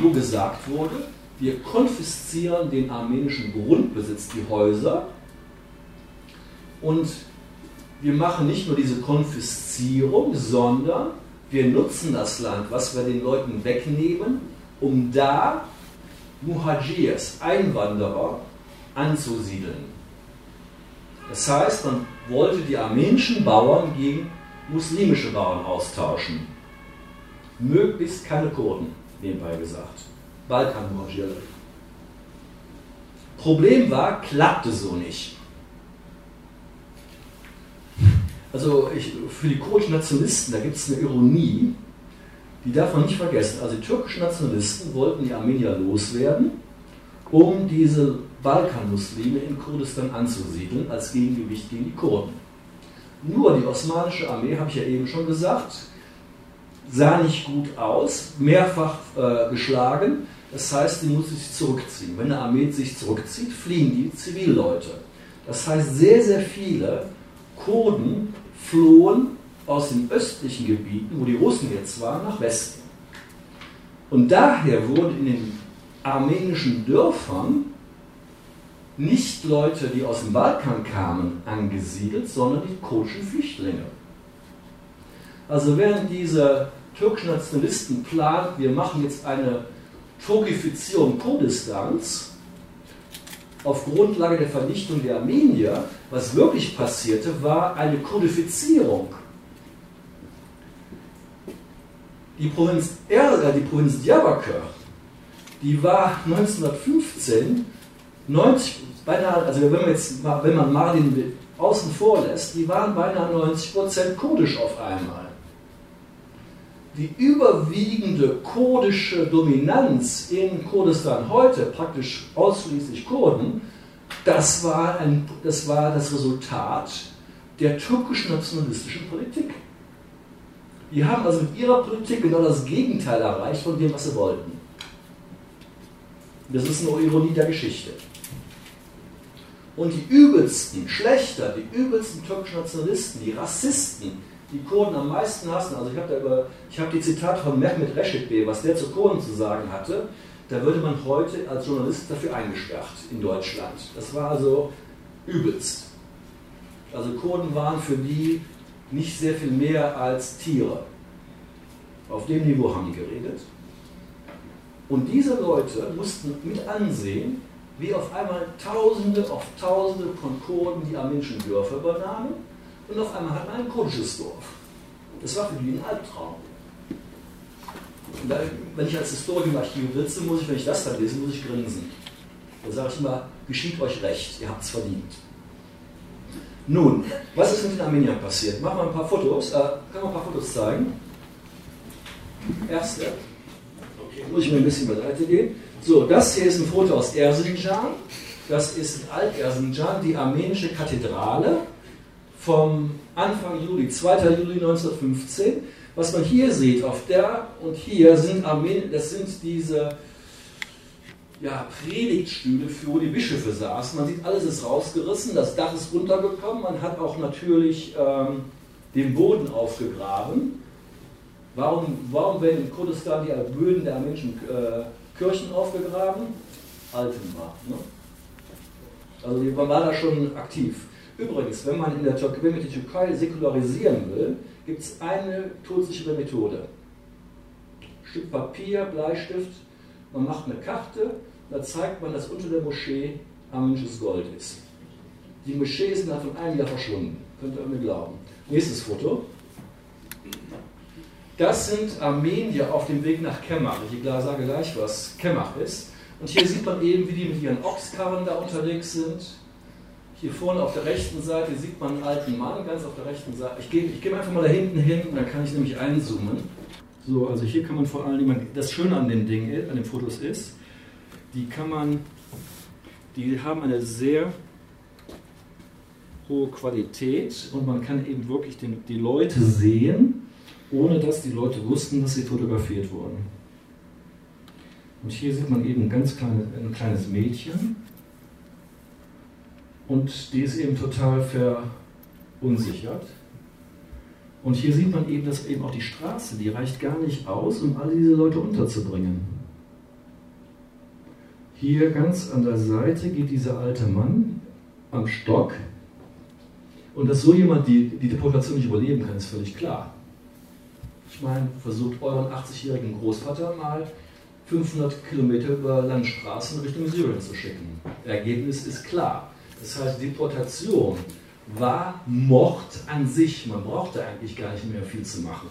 wo gesagt wurde, wir konfiszieren den armenischen Grundbesitz, die Häuser, und wir machen nicht nur diese Konfiszierung, sondern wir nutzen das Land, was wir den Leuten wegnehmen, um da Muhajirs, Einwanderer, anzusiedeln. Das heißt, man wollte die armenischen Bauern gegen muslimische Bauern austauschen. Möglichst keine Kurden, nebenbei gesagt. Balkan-Muhajir. Problem war, klappte so nicht. Also ich, für die kurdischen Nationalisten, da gibt es eine Ironie. Die darf man nicht vergessen. Also die türkischen Nationalisten wollten die Armenier loswerden, um diese Balkanmuslime in Kurdistan anzusiedeln als Gegengewicht gegen die Kurden. Nur die osmanische Armee, habe ich ja eben schon gesagt, sah nicht gut aus, mehrfach äh, geschlagen. Das heißt, sie muss sich zurückziehen. Wenn eine Armee sich zurückzieht, fliehen die Zivilleute. Das heißt, sehr, sehr viele Kurden flohen aus den östlichen Gebieten, wo die Russen jetzt waren, nach Westen. Und daher wurden in den armenischen Dörfern nicht Leute, die aus dem Balkan kamen, angesiedelt, sondern die kurdischen Flüchtlinge. Also während diese türkischen Nationalisten planen, wir machen jetzt eine Turkifizierung Kurdistans auf Grundlage der Vernichtung der Armenier, was wirklich passierte, war eine Kodifizierung. Die Provinz, er, die Provinz Diyarbakir, die war 1915 90, beinahe, also wenn man jetzt man Mardin außen vor lässt, die waren beinahe 90% kurdisch auf einmal. Die überwiegende kurdische Dominanz in Kurdistan heute, praktisch ausschließlich Kurden, das war, ein, das war das Resultat der türkischen nationalistischen Politik. Die haben also mit ihrer Politik genau das Gegenteil erreicht von dem, was sie wollten. Das ist eine Ironie der Geschichte. Und die übelsten, schlechter, die übelsten türkischen Nationalisten, die Rassisten, die Kurden am meisten hassen, also ich habe da die Zitate von Mehmet Reşit was der zu Kurden zu sagen hatte, da würde man heute als Journalist dafür eingesperrt in Deutschland. Das war also übelst. Also Kurden waren für die nicht sehr viel mehr als Tiere. Auf dem Niveau haben die geredet. Und diese Leute mussten mit ansehen, wie auf einmal Tausende auf Tausende von Kurden die armenischen Dörfer übernahmen und auf einmal hat man ein kurdisches Dorf. Das war für die ein Albtraum. Da, wenn ich als Historiker im Archiv sitze, muss ich, wenn ich das dann lese, muss ich grinsen. Da sage ich immer, geschieht euch recht, ihr habt es verdient. Nun, was ist mit den Armeniern passiert? Machen wir ein paar Fotos. Äh, kann man ein paar Fotos zeigen? Erste. Okay, muss ich mir ein bisschen beiseite gehen. So, das hier ist ein Foto aus Erzincan. Das ist in Alt-Erzincan, die armenische Kathedrale vom Anfang Juli, 2. Juli 1915. Was man hier sieht, auf der und hier sind Armen das sind diese ja, Predigtstühle, für wo die Bischöfe saßen. Man sieht, alles ist rausgerissen, das Dach ist runtergekommen, man hat auch natürlich ähm, den Boden aufgegraben. Warum, warum werden in Kurdistan die Böden der armenischen äh, Kirchen aufgegraben, Altenbach. Ne? Also man war da schon aktiv. Übrigens, wenn man in der Türkei, wenn man die Türkei säkularisieren will, gibt es eine todsichere Methode. Stück Papier, Bleistift, man macht eine Karte, da zeigt man, dass unter der Moschee armenisches Gold ist. Die Moschee ist dann von einem Jahr verschwunden. Könnt ihr mir glauben. Nächstes Foto. Das sind Armenier auf dem Weg nach Kemach. Ich sage gleich, was Kemach ist. Und hier sieht man eben, wie die mit ihren Ochskarren da unterwegs sind. Hier vorne auf der rechten Seite sieht man einen alten Mann, ganz auf der rechten Seite. Ich gehe ich geh einfach mal da hinten hin, dann kann ich nämlich einzoomen. So, also hier kann man vor allem, das Schöne an den Dingen, an den Fotos ist, die kann man, die haben eine sehr hohe Qualität und man kann eben wirklich den, die Leute sehen ohne dass die Leute wussten, dass sie fotografiert wurden. Und hier sieht man eben ganz kleine, ein kleines Mädchen und die ist eben total verunsichert. Und hier sieht man eben, dass eben auch die Straße, die reicht gar nicht aus, um all diese Leute unterzubringen. Hier ganz an der Seite geht dieser alte Mann am Stock. Und dass so jemand die, die Deportation nicht überleben kann, ist völlig klar. Ich meine, versucht euren 80-jährigen Großvater mal 500 Kilometer über Landstraßen Richtung Syrien zu schicken. Ergebnis ist klar. Das heißt, Deportation war Mord an sich. Man brauchte eigentlich gar nicht mehr viel zu machen.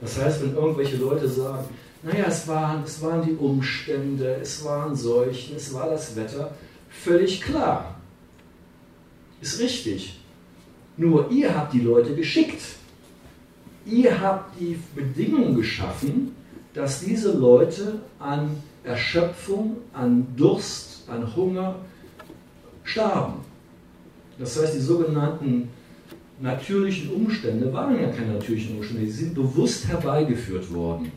Das heißt, wenn irgendwelche Leute sagen, naja, es waren, es waren die Umstände, es waren Seuchen, es war das Wetter, völlig klar. Ist richtig. Nur ihr habt die Leute geschickt. ihr habt die Bedingungen geschaffen, dass diese Leute an Erschöpfung, an Durst, an Hunger starben. Das heißt, die sogenannten natürlichen Umstände waren ja keine natürlichen Umstände, sie sind bewusst herbeigeführt worden.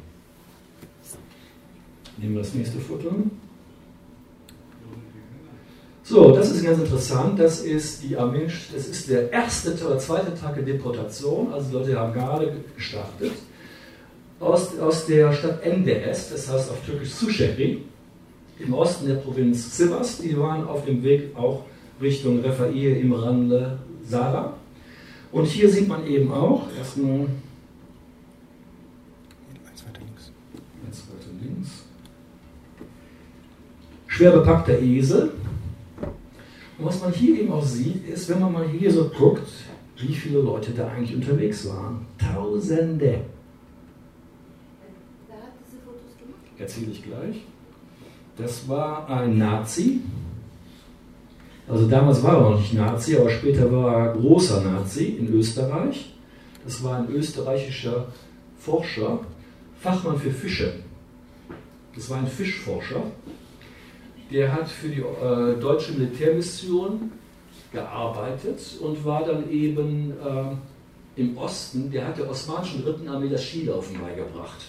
Nehmen wir das nächste Foto. So, das ist ganz interessant. Das ist die Armenisch, das ist der erste oder zweite Tag der Deportation. Also die Leute haben gerade gestartet aus, aus der Stadt Endes, das heißt auf Türkisch Sushehri, im Osten der Provinz Sivas. Die waren auf dem Weg auch Richtung Refair, Imranle, Sara. Und hier sieht man eben auch erstmal. Eins weiter links. Eins weiter links. Schwer bepackter Esel. Und was man hier eben auch sieht, ist, wenn man mal hier so guckt, wie viele Leute da eigentlich unterwegs waren. Tausende. Wer hat diese Fotos gemacht? Erzähle ich gleich. Das war ein Nazi, also damals war er noch nicht Nazi, aber später war er großer Nazi in Österreich. Das war ein österreichischer Forscher, Fachmann für Fische. Das war ein Fischforscher. Der hat für die äh, deutsche Militärmission gearbeitet und war dann eben äh, im Osten, der hat der osmanischen Dritten Armee das Skilaufen beigebracht.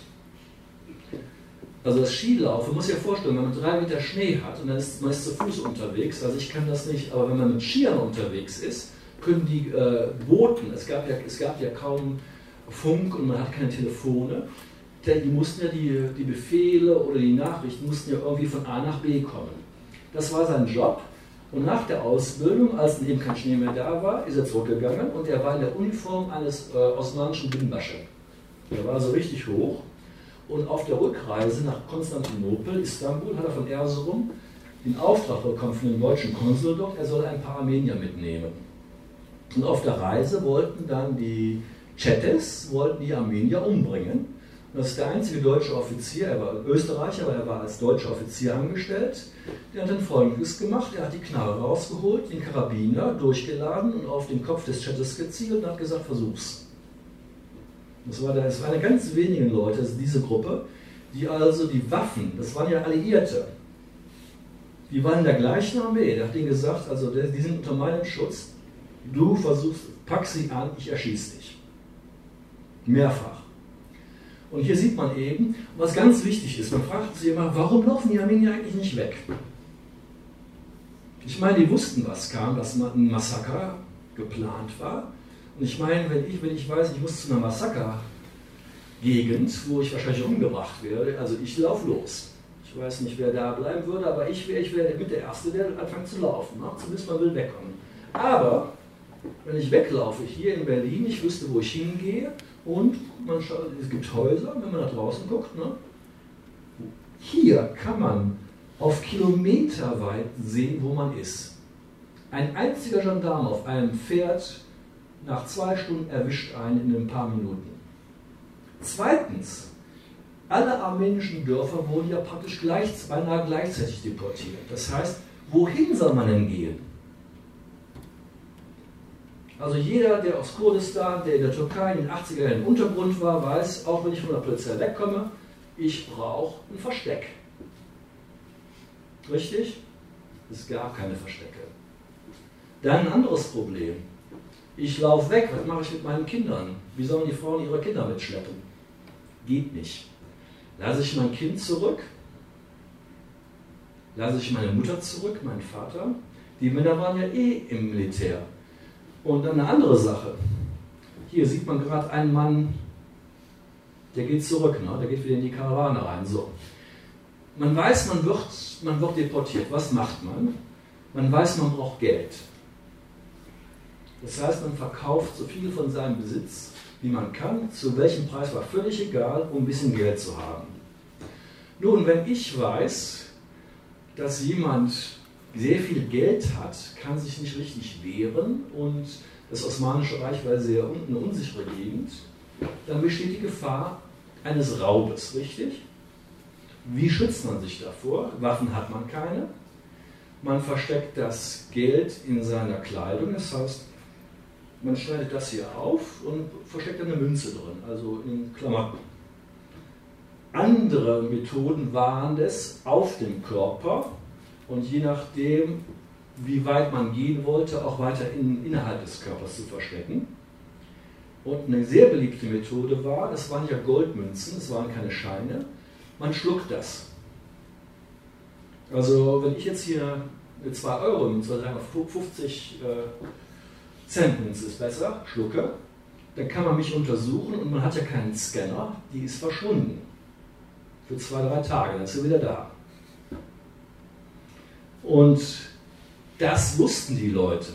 Also das Skilaufen, man muss sich ja vorstellen, wenn man drei Meter Schnee hat und dann ist man ist zu Fuß unterwegs, also ich kann das nicht, aber wenn man mit Skiern unterwegs ist, können die äh, Boten, es gab, ja, es gab ja kaum Funk und man hat keine Telefone, die mussten ja die, die Befehle oder die Nachrichten mussten ja irgendwie von A nach B kommen. Das war sein Job. Und nach der Ausbildung, als eben kein Schnee mehr da war, ist er zurückgegangen und er war in der Uniform eines äh, osmanischen Binbaschen. Der war also richtig hoch und auf der Rückreise nach Konstantinopel, Istanbul, hat er von Erzurum den Auftrag bekommen von dem deutschen Konsul dort, er soll ein paar Armenier mitnehmen. Und auf der Reise wollten dann die Chetes, wollten die Armenier umbringen. Und das ist der einzige deutsche Offizier, er war Österreicher, aber er war als deutscher Offizier angestellt. Der hat dann Folgendes gemacht, er hat die Knarre rausgeholt, den Karabiner durchgeladen und auf den Kopf des Chetes gezielt und hat gesagt, versuch's. Das war, das war eine ganz wenige Leute, also diese Gruppe, die also die Waffen, das waren ja Alliierte, die waren in der gleichen Armee. Der hat ihnen gesagt, also die sind unter meinem Schutz, du versuchst, pack sie an, ich erschieße dich. Mehrfach. Und hier sieht man eben, was ganz wichtig ist, man fragt sich immer, warum laufen die Armenier eigentlich nicht weg? Ich meine, die wussten, was kam, dass ein Massaker geplant war. Und ich meine, wenn ich, wenn ich weiß, ich muss zu einer Massaker-Gegend, wo ich wahrscheinlich umgebracht werde, also ich laufe los. Ich weiß nicht, wer da bleiben würde, aber ich wäre ich wär mit der Erste, der anfängt zu laufen. Ne? Zumindest man will wegkommen. Aber wenn ich weglaufe, hier in Berlin, ich wüsste, wo ich hingehe und man schaut, es gibt Häuser, wenn man nach draußen guckt. Ne? Hier kann man auf Kilometer weit sehen, wo man ist. Ein einziger Gendarm auf einem Pferd nach zwei Stunden erwischt einen in ein paar Minuten. Zweitens, alle armenischen Dörfer wurden ja praktisch gleich, beinahe gleichzeitig deportiert. Das heißt, wohin soll man denn gehen? Also jeder, der aus Kurdistan, der in der Türkei in den 80er Jahren im Untergrund war, weiß, auch wenn ich von der Polizei wegkomme, ich brauche ein Versteck. Richtig? Es gab keine Verstecke. Dann ein anderes Problem. Ich laufe weg, was mache ich mit meinen Kindern? Wie sollen die Frauen ihre Kinder mitschleppen? Geht nicht. Lasse ich mein Kind zurück? Lasse ich meine Mutter zurück, meinen Vater? Die Männer waren ja eh im Militär. Und dann eine andere Sache. Hier sieht man gerade einen Mann, der geht zurück, ne? der geht wieder in die Karawane rein. So. Man weiß, man wird, man wird deportiert. Was macht man? Man weiß, man braucht Geld. Das heißt, man verkauft so viel von seinem Besitz, wie man kann, zu welchem Preis war völlig egal, um ein bisschen Geld zu haben. Nun, wenn ich weiß, dass jemand sehr viel Geld hat, kann sich nicht richtig wehren und das Osmanische Reich war sehr eine unsichere Gegend, dann besteht die Gefahr eines Raubes, richtig? Wie schützt man sich davor? Waffen hat man keine. Man versteckt das Geld in seiner Kleidung, das heißt, Man schneidet das hier auf und versteckt eine Münze drin, also in Klamotten. Andere Methoden waren es auf dem Körper und je nachdem, wie weit man gehen wollte, auch weiter in, innerhalb des Körpers zu verstecken. Und eine sehr beliebte Methode war, das waren ja Goldmünzen, es waren keine Scheine, man schluckt das. Also wenn ich jetzt hier eine 2 Euro Münze, sagen wir 50 äh, Cent Münze ist besser, schlucke, dann kann man mich untersuchen und man hat ja keinen Scanner, die ist verschwunden. Für zwei, drei Tage, dann ist sie wieder da. Und das wussten die Leute.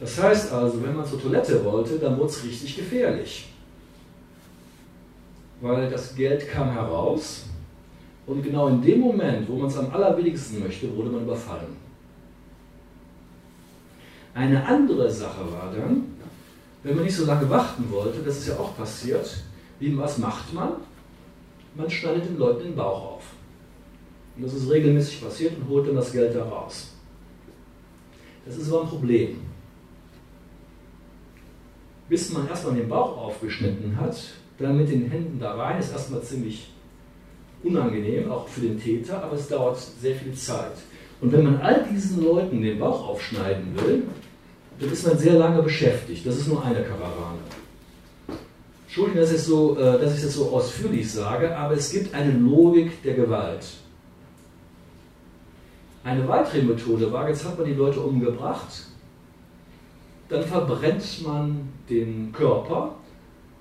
Das heißt also, wenn man zur Toilette wollte, dann wurde es richtig gefährlich. Weil das Geld kam heraus und genau in dem Moment, wo man es am allerwenigsten möchte, wurde man überfallen. Eine andere Sache war dann, wenn man nicht so lange warten wollte, das ist ja auch passiert, wie, was macht man? Man schneidet den Leuten den Bauch auf. Und das ist regelmäßig passiert und holt dann das Geld da raus. Das ist aber ein Problem. Bis man erstmal den Bauch aufgeschnitten hat, dann mit den Händen da rein, ist erstmal ziemlich unangenehm, auch für den Täter, aber es dauert sehr viel Zeit. Und wenn man all diesen Leuten den Bauch aufschneiden will, dann ist man sehr lange beschäftigt. Das ist nur eine Karawane. Entschuldigung, dass ich, so, äh, dass ich das so ausführlich sage, aber es gibt eine Logik der Gewalt. Eine weitere Methode war, jetzt hat man die Leute umgebracht, dann verbrennt man den Körper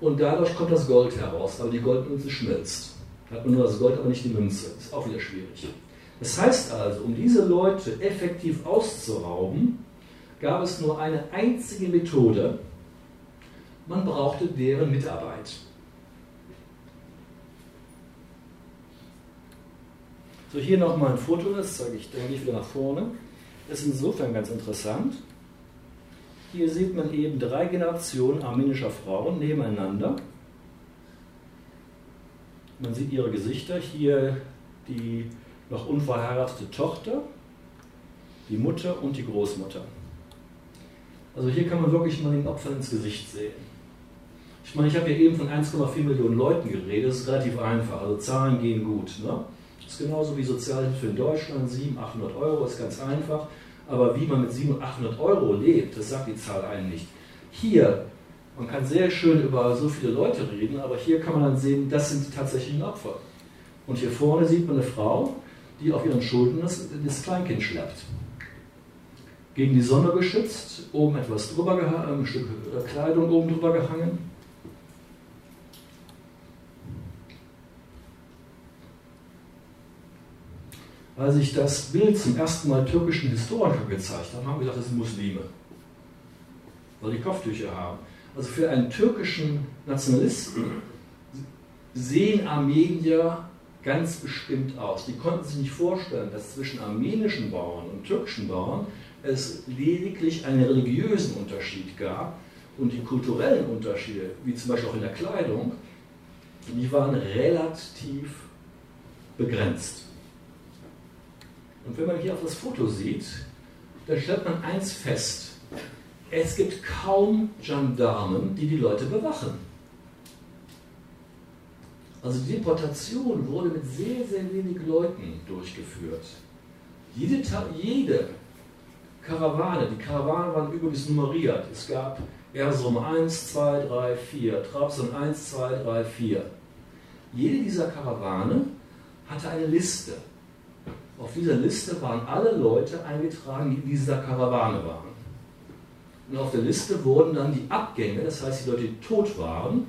und dadurch kommt das Gold heraus, aber die Goldmünze schmilzt. Da hat man nur das Gold, aber nicht die Münze. Ist auch wieder schwierig. Das heißt also, um diese Leute effektiv auszurauben, gab es nur eine einzige Methode. Man brauchte deren Mitarbeit. So, hier nochmal ein Foto, das zeige ich, gehe ich wieder nach vorne. Das ist insofern ganz interessant. Hier sieht man eben drei Generationen armenischer Frauen nebeneinander. Man sieht ihre Gesichter. Hier die noch unverheiratete Tochter, die Mutter und die Großmutter. Also hier kann man wirklich mal den Opfern ins Gesicht sehen. Ich meine, ich habe ja eben von 1,4 Millionen Leuten geredet, das ist relativ einfach, also Zahlen gehen gut. Ne? Das ist genauso wie Sozialhilfe in Deutschland, 700, 800 Euro, ist ganz einfach. Aber wie man mit 700, 800 Euro lebt, das sagt die Zahl einem nicht. Hier, man kann sehr schön über so viele Leute reden, aber hier kann man dann sehen, das sind die tatsächlichen Opfer. Und hier vorne sieht man eine Frau, die auf ihren Schultern das, das Kleinkind schleppt. Gegen die Sonne geschützt, oben etwas drüber gehangen, ein Stück äh, Kleidung oben drüber gehangen. Als ich das Bild zum ersten Mal türkischen Historikern gezeigt habe, haben wir gedacht, das sind Muslime, weil die Kopftücher haben. Also für einen türkischen Nationalisten sehen Armenier ganz bestimmt aus. Die konnten sich nicht vorstellen, dass zwischen armenischen Bauern und türkischen Bauern es lediglich einen religiösen Unterschied gab und die kulturellen Unterschiede, wie zum Beispiel auch in der Kleidung, die waren relativ begrenzt. Und wenn man hier auf das Foto sieht, dann stellt man eins fest. Es gibt kaum Gendarmen, die die Leute bewachen. Also die Deportation wurde mit sehr, sehr wenig Leuten durchgeführt. Jede, jede Karawane, die Karawanen waren übrigens nummeriert. Es gab Erzurum 1, 2, 3, 4, Trabzon 1, 2, 3, 4. Jede dieser Karawane hatte eine Liste. Auf dieser Liste waren alle Leute eingetragen, die in dieser Karawane waren. Und auf der Liste wurden dann die Abgänge, das heißt die Leute, die tot waren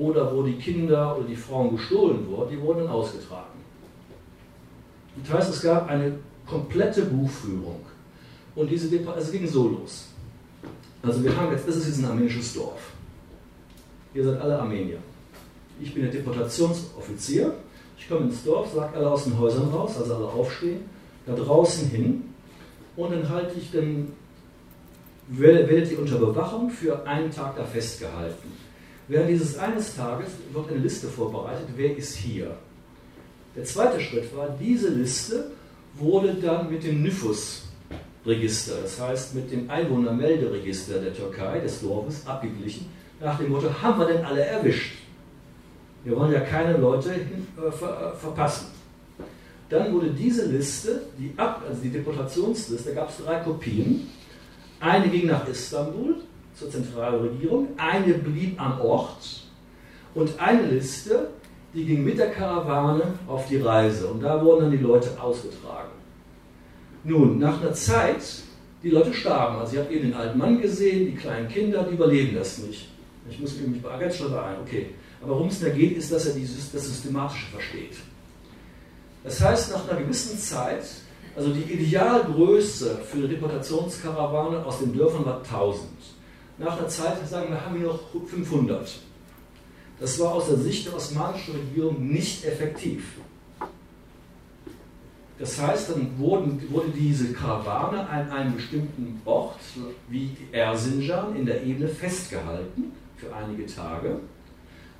oder wo die Kinder oder die Frauen gestohlen wurden, die wurden dann ausgetragen. Das heißt, es gab eine komplette Buchführung. Und diese Depo also ging so los. Also wir haben jetzt, das ist jetzt ein armenisches Dorf. Ihr seid alle Armenier. Ich bin der Deportationsoffizier ich komme ins Dorf, sage alle aus den Häusern raus, also alle aufstehen, da draußen hin und dann halte ich dann, werdet ihr unter Bewachung für einen Tag da festgehalten. Während dieses eines Tages wird eine Liste vorbereitet, wer ist hier. Der zweite Schritt war, diese Liste wurde dann mit dem Nyphus Register, das heißt mit dem Einwohnermelderegister der Türkei, des Dorfes, abgeglichen, nach dem Motto, haben wir denn alle erwischt? Wir wollen ja keine Leute äh, äh, verpassen. Dann wurde diese Liste, die, Ab, also die Deportationsliste, da gab es drei Kopien. Eine ging nach Istanbul zur Zentralregierung, eine blieb am Ort und eine Liste, die ging mit der Karawane auf die Reise und da wurden dann die Leute ausgetragen. Nun, nach einer Zeit, die Leute starben. Also ihr habt eben den alten Mann gesehen, die kleinen Kinder, die überleben das nicht. Ich muss mich bei ganz beeilen, okay. Aber worum es da geht, ist, dass er dieses, das Systematische versteht. Das heißt, nach einer gewissen Zeit, also die Idealgröße für eine Deportationskarawane aus den Dörfern war 1000. Nach einer Zeit sagen wir, haben wir noch 500. Das war aus der Sicht der osmanischen Regierung nicht effektiv. Das heißt, dann wurden, wurde diese Karawane an einem bestimmten Ort, wie Erzincan in der Ebene, festgehalten für einige Tage,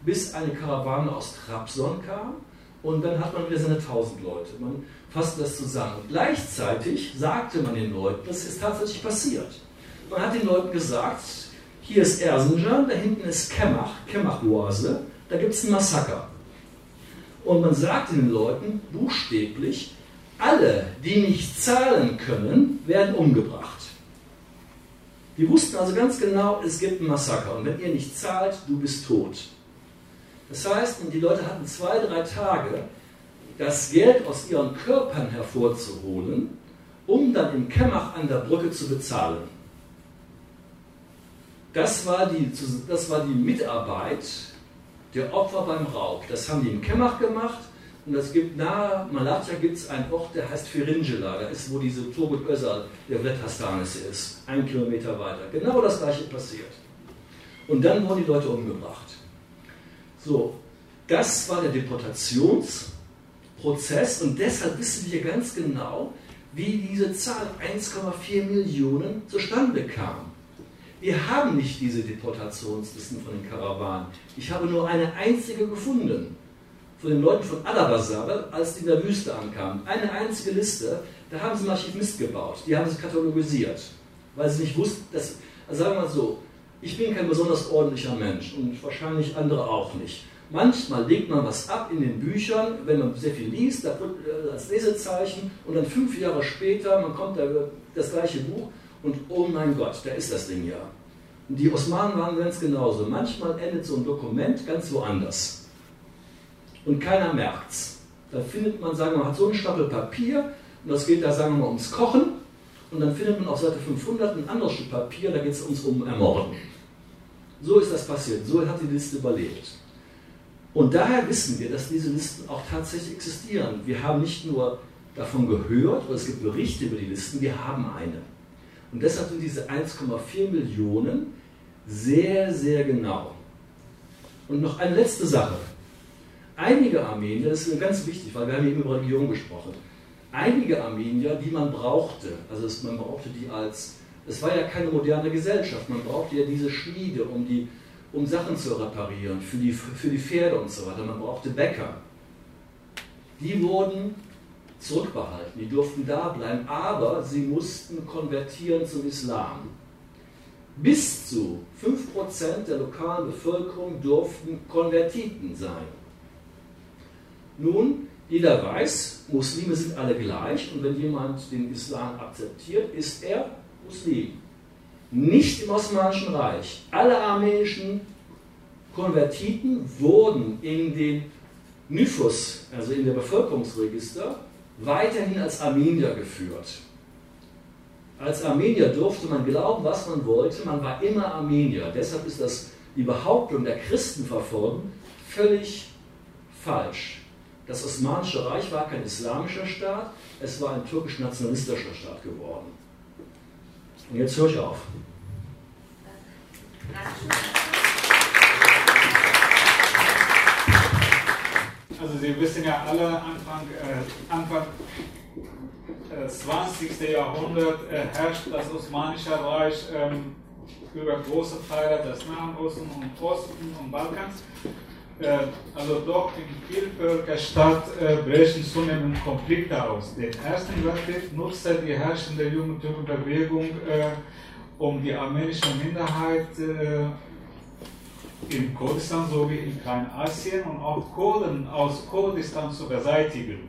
bis eine Karawane aus Trabzon kam und dann hat man wieder seine 1000 Leute. Man fasste das zusammen. Und gleichzeitig sagte man den Leuten, das ist tatsächlich passiert. Man hat den Leuten gesagt, hier ist Erzincan, da hinten ist Kemach, Kemach-Oase, da gibt es ein Massaker. Und man sagte den Leuten buchstäblich, alle, die nicht zahlen können, werden umgebracht. Die wussten also ganz genau, es gibt ein Massaker und wenn ihr nicht zahlt, du bist tot. Das heißt, die Leute hatten zwei, drei Tage, das Geld aus ihren Körpern hervorzuholen, um dann im Kemmach an der Brücke zu bezahlen. Das war die, das war die Mitarbeit der Opfer beim Raub. Das haben die im Kemmach gemacht und es gibt nahe Malatya gibt es einen Ort, der heißt Firinjela. Da ist, wo diese Turgut Özal, der Vlethastanese ist. Ein Kilometer weiter. Genau das gleiche passiert. Und dann wurden die Leute umgebracht. So, das war der Deportationsprozess und deshalb wissen wir ganz genau, wie diese Zahl 1,4 Millionen zustande kam. Wir haben nicht diese Deportationslisten von den Karawanen. Ich habe nur eine einzige gefunden von den Leuten von Adabazar, als die in der Wüste ankamen. Eine einzige Liste, da haben sie im Archiv Mist gebaut. Die haben sie katalogisiert, weil sie nicht wussten, dass, also sagen wir mal so, ich bin kein besonders ordentlicher Mensch und wahrscheinlich andere auch nicht. Manchmal legt man was ab in den Büchern, wenn man sehr viel liest, da äh, als Lesezeichen und dann fünf Jahre später, man kommt da das gleiche Buch und oh mein Gott, da ist das Ding ja. Und die Osmanen waren ganz genauso. Manchmal endet so ein Dokument ganz woanders und keiner merkt es. Da findet man, sagen wir mal, hat so einen Stapel Papier und das geht da, sagen wir mal, ums Kochen und dann findet man auf Seite 500 ein anderes Stück Papier, da geht es uns um Ermorden. So ist das passiert, so hat die Liste überlebt. Und daher wissen wir, dass diese Listen auch tatsächlich existieren. Wir haben nicht nur davon gehört, oder es gibt Berichte über die Listen, wir haben eine. Und deshalb sind diese 1,4 Millionen sehr, sehr genau. Und noch eine letzte Sache einige Armenier, das ist ganz wichtig, weil wir haben eben über Religion gesprochen, einige Armenier, die man brauchte, also man brauchte die als, es war ja keine moderne Gesellschaft, man brauchte ja diese Schmiede, um, die, um Sachen zu reparieren, für die, für die Pferde und so weiter, man brauchte Bäcker. Die wurden zurückbehalten, die durften da bleiben, aber sie mussten konvertieren zum Islam. Bis zu 5% der lokalen Bevölkerung durften Konvertiten sein. Nun, jeder weiß, Muslime sind alle gleich und wenn jemand den Islam akzeptiert, ist er Muslim. Nicht im Osmanischen Reich. Alle armenischen Konvertiten wurden in den Nüfus, also in der Bevölkerungsregister, weiterhin als Armenier geführt. Als Armenier durfte man glauben, was man wollte, man war immer Armenier. Deshalb ist das, die Behauptung der Christenverfolgung völlig falsch. Das Osmanische Reich war kein islamischer Staat, es war ein türkisch-nationalistischer Staat geworden. Und jetzt höre ich auf. Also Sie wissen ja alle, Anfang, äh, Anfang äh, 20. Jahrhundert äh, herrscht das Osmanische Reich ähm, über große Teile des Nahen Osten und Osten und Balkans. äh, also doch in Vielvölkerstadt äh, brechen zunehmend Konflikte aus. Den Ersten Weltkrieg nutzte die herrschende Jugendbewegung, äh, um die armenische Minderheit in Kurdistan sowie in Kleinasien und auch Kurden aus Kurdistan zu beseitigen.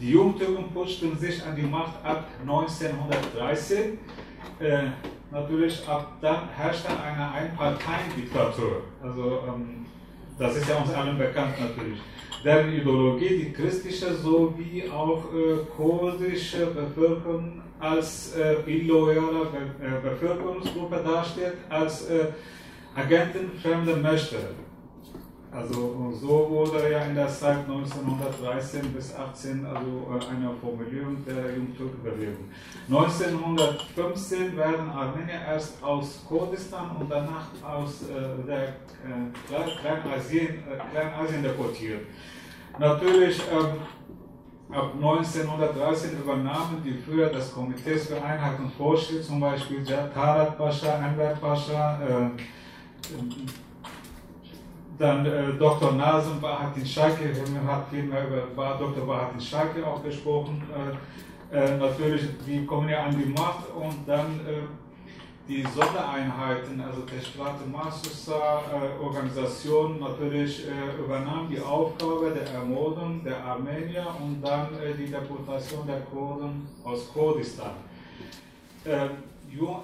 Die Jungtürken putschten sich an die Macht ab 1913. Äh, natürlich ab dann herrschte eine Einparteiendiktatur. Also ähm, das ist ja uns allen bekannt natürlich. Deren Ideologie die christliche sowie auch äh, kurdische Bevölkerung als äh, illoyale Be äh, Bevölkerungsgruppe darstellt, als äh, Agenten fremder Mächte. Also so wurde ja in der Zeit 1913 bis 18 also äh, eine Formulierung der Jungtürkenbewegung. 1915 werden Armenier erst aus Kurdistan und danach aus äh, der äh, Kleinasien, äh, Kleinasien deportiert. Natürlich ähm, ab 1913 übernahmen die Führer des Komitees für Einheit und Fortschritt, zum Beispiel Tarat Pascha, Enver Pascha, äh, dann äh, Dr. Nasen Bahatin Shaki, hat viel mehr über Dr. Bahatin Shaki auch gesprochen. Äh, äh, natürlich, die kommen ja an die Macht und dann äh, die Sondereinheiten, also der Strate Masusa äh, Organisation natürlich äh, übernahm die Aufgabe der Ermordung der Armenier und dann die Deportation der Kurden aus Kurdistan.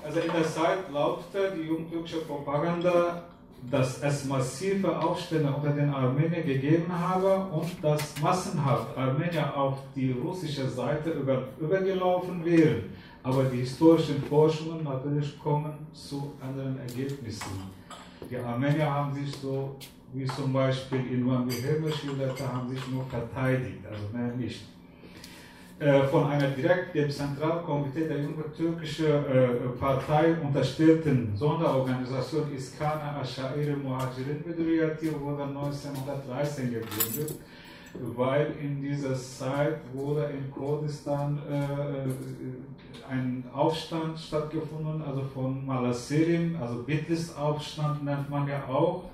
Also in der Zeit lautete die jungtürkische Propaganda, dass es massive Aufstände unter den Armeniern gegeben habe und dass massenhaft Armenier auf die russische Seite über, übergelaufen wären. Aber die historischen Forschungen natürlich kommen zu anderen Ergebnissen. Die Armenier haben sich so, wie zum Beispiel in Wambi schilderte, haben sich nur verteidigt, also mehr nicht. Äh, von einer direkt dem Zentralkomitee der jungen türkischen äh, Partei unterstellten Sonderorganisation Iskana Ashair Muhajirin Bedriyati wurde 1913 gegründet, weil in dieser Zeit wurde in Kurdistan äh, ein Aufstand stattgefunden, also von Malaserim, also Bitlis-Aufstand nennt man ja auch.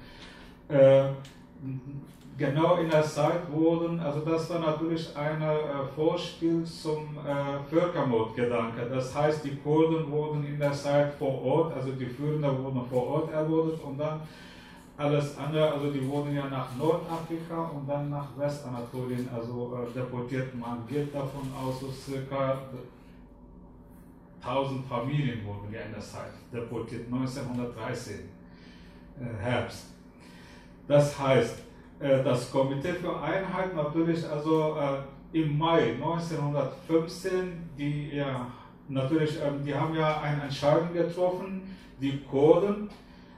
Genau in der Zeit wurden, also das war natürlich ein äh, Vorspiel zum äh, Völkermordgedanke. Das heißt, die Kurden wurden in der Zeit vor Ort, also die Führenden wurden vor Ort ermordet und dann alles andere, also die wurden ja nach Nordafrika und dann nach Westanatolien also äh, deportiert. Man geht davon aus, so circa 1000 Familien wurden ja in der Zeit deportiert, 1913 äh, Herbst. Das heißt, das Komitee für Einheit natürlich also äh, im Mai 1915, die ja natürlich, ähm, die haben ja eine Entscheidung getroffen, die Kurden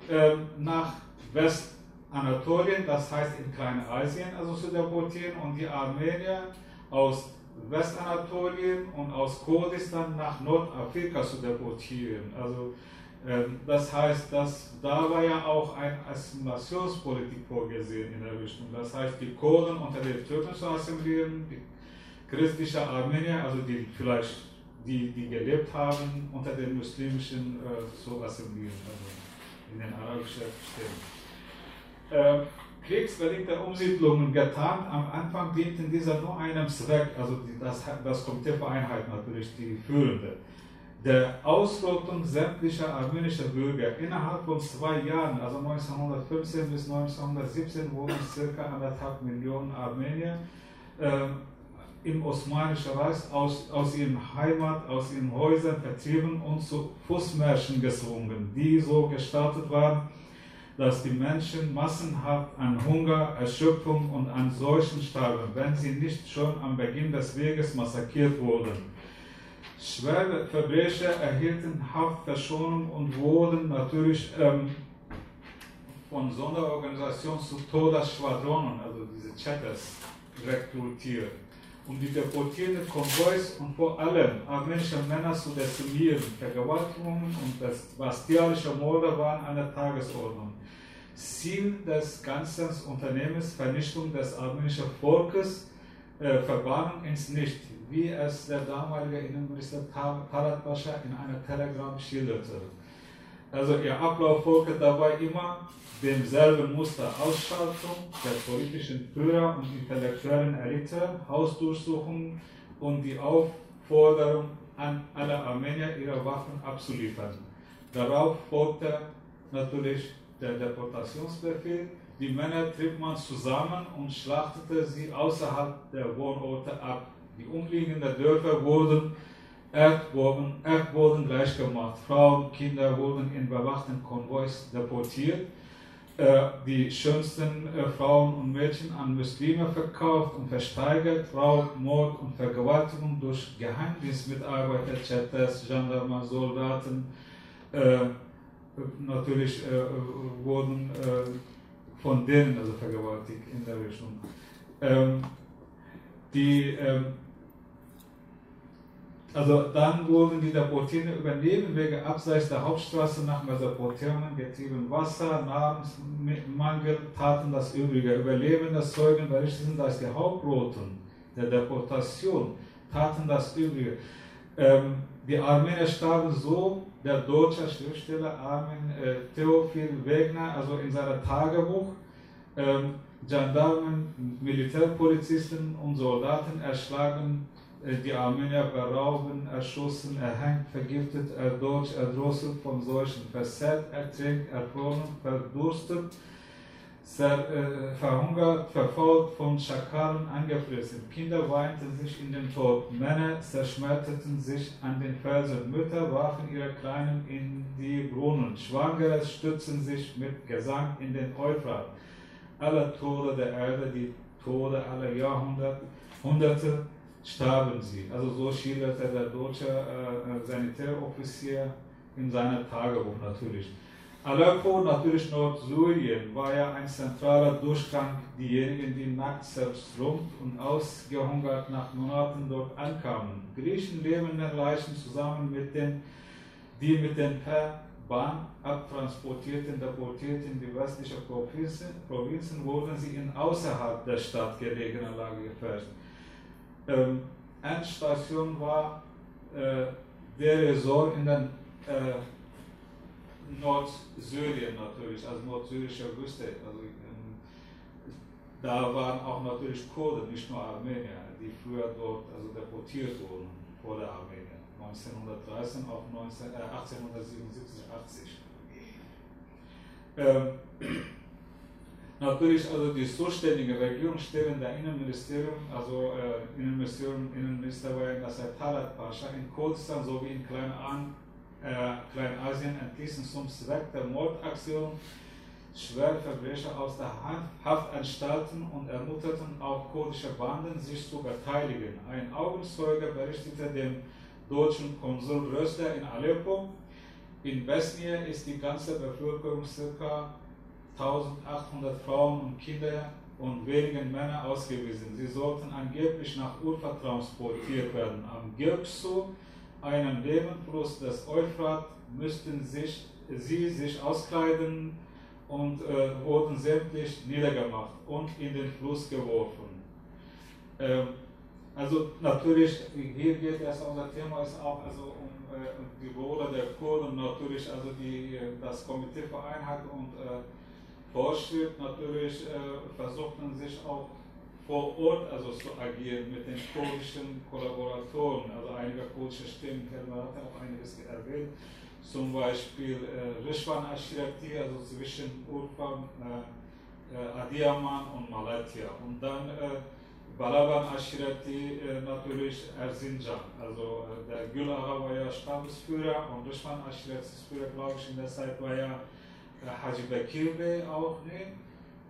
äh, nach Westanatolien, das heißt in Kleinasien, also zu deportieren und die Armenier aus Westanatolien und aus Kurdistan nach Nordafrika zu deportieren. Also ähm, das heißt, dass da war ja auch eine Assimilationspolitik vorgesehen in der Richtung. Das heißt, die Kurden unter den Türken zu assimilieren, die christliche Armenier, also die vielleicht die, die gelebt haben, unter den muslimischen äh, zu assimilieren, also in den arabischen Städten. Äh, kriegsbedingte Umsiedlungen getan. Am Anfang dienten diese nur einem Zweck, also die, das, das Komitee für Einheit natürlich, die führende der Ausrottung sämtlicher armenischer Bürger. Innerhalb von zwei Jahren, also 1915 bis 1917, wurden ca. anderthalb Millionen Armenier äh, im Osmanischen Reich aus, aus ihrem Heimat, aus ihren Häusern vertrieben und zu Fußmärschen gezwungen, die so gestartet waren, dass die Menschen massenhaft an Hunger, Erschöpfung und an Seuchen starben, wenn sie nicht schon am Beginn des Weges massakriert wurden. Schwere Verbrecher erhielten Haftverschonung und wurden natürlich ähm, von Sonderorganisationen zu Todesschwadronen, also diese Chatters, rekrutiert, um die deportierten Konvois und vor allem armenische Männer zu dezimieren. Vergewaltigungen und bastialische Morde waren an der Tagesordnung. Ziel des ganzen Unternehmens Vernichtung des armenischen Volkes, äh, Verbannung ins Nicht wie es der damalige Innenminister Talat Pascha in einer Telegram schilderte. Also ihr Ablauf folgte dabei immer demselben Muster Ausschaltung der politischen Führer und intellektuellen Elite, Hausdurchsuchungen und die Aufforderung an alle Armenier, ihre Waffen abzuliefern. Darauf folgte natürlich der Deportationsbefehl. Die Männer trieb man zusammen und schlachtete sie außerhalb der Wohnorte ab. Die umliegenden Dörfer wurden Erdboden, Erdboden gleichgemacht. Frauen, Kinder wurden in bewachten Konvois deportiert. Äh, die schönsten Frauen und Mädchen an Muslime verkauft und versteigert. Raub, Mord und Vergewaltigung durch Geheimdienstmitarbeiter, Chatters, Gendarmen, Soldaten. Äh, natürlich wurden von denen also vergewaltigt in der Richtung. Ähm, die ähm, also dann wurden die Deportierten über Nebenwege abseits der Hauptstraße nach Mesopotamien getrieben. Wasser, Nahrungsmangel taten das Übrige. Überlebende Zeugen berichteten, dass die Hauptroten der Deportation taten das Übrige. Ähm, die Armenier starben so, der deutsche Schriftsteller Armin äh, Theophil Wegner, also in seinem Tagebuch, ähm, Gendarmen, Militärpolizisten und Soldaten erschlagen die Armenier berauben, erschossen, erhängt, vergiftet, erdolcht, erdrosselt, von Seuchen versät, ertränkt, erfroren, verdurstet, äh, verhungert, verfolgt, von Schakalen angefressen. Kinder weinten sich in den Tod, Männer zerschmetterten sich an den Felsen, Mütter warfen ihre Kleinen in die Brunnen, Schwangere stützten sich mit Gesang in den Euphrat. Alle Tode der Erde, die Tode aller Jahrhunderte, Hunderte, starben sie. Also so schilderte der deutsche äh, äh, Sanitäroffizier in seinem Tagebuch natürlich. Aleppo, natürlich Nordsyrien, war ja ein zentraler Durchgang. Diejenigen, die nackt zerstrumpt und ausgehungert nach Monaten dort ankamen. Griechen lebenden Leichen zusammen mit den, die mit den per Bahn abtransportierten, deportierten die westlichen Provinzen, Provinzen wurden sie in außerhalb der Stadt gelegene Lager gefährdet ähm, Endstation war äh, der Resort in den äh, Nordsyrien natürlich, also nordsyrischer Wüste. Also, ähm, da waren auch natürlich Kurden, nicht nur Armenier, die früher dort also deportiert wurden vor der Armenier. 1913 auf 19, äh, 1877, 80. Ähm, Natürlich, also die zuständige Regierungsstellen der Innenministerium, also äh, Innenministerium, Innenminister war Nasser Talat Pascha in Kurdistan sowie in Kleinasien, äh, Kleinasien entließen zum Zweck der Mordaktion schwere Verbrecher aus der Haftanstalten und ermunterten auch kurdische Banden, sich zu beteiligen. Ein Augenzeuge berichtete dem deutschen Konsul Röster in Aleppo, in Bosnien ist die ganze Bevölkerung circa 1800 Frauen und Kinder und wenigen Männer ausgewiesen. Sie sollten angeblich nach Urfa transportiert werden. Am Girksu, einem Nebenfluss des Euphrat, müssten sich, sie sich auskleiden und äh, wurden sämtlich niedergemacht und in den Fluss geworfen. Ähm, also natürlich, hier geht es, unser Thema ist auch also um, äh, die Rolle der Kurden, natürlich also die, das Komitee für Einheit und äh, Vorschrift natürlich äh, versuchten sich auch vor Ort also zu agieren mit den kurdischen Kollaboratoren, also einige kurdische Stimmen, Herr hat auch einiges erwähnt, zum Beispiel äh, Rishwan Ashirati, also zwischen Urfa, äh, äh, Adiyaman und Malatya. Und dann äh, Balaban Ashirati äh, natürlich Erzincan, also äh, der Gül Aga war ja Stammesführer und Rishwan Ashiratis Führer, glaube ich, in der Zeit war ja Haji Bekir Bey auch ne?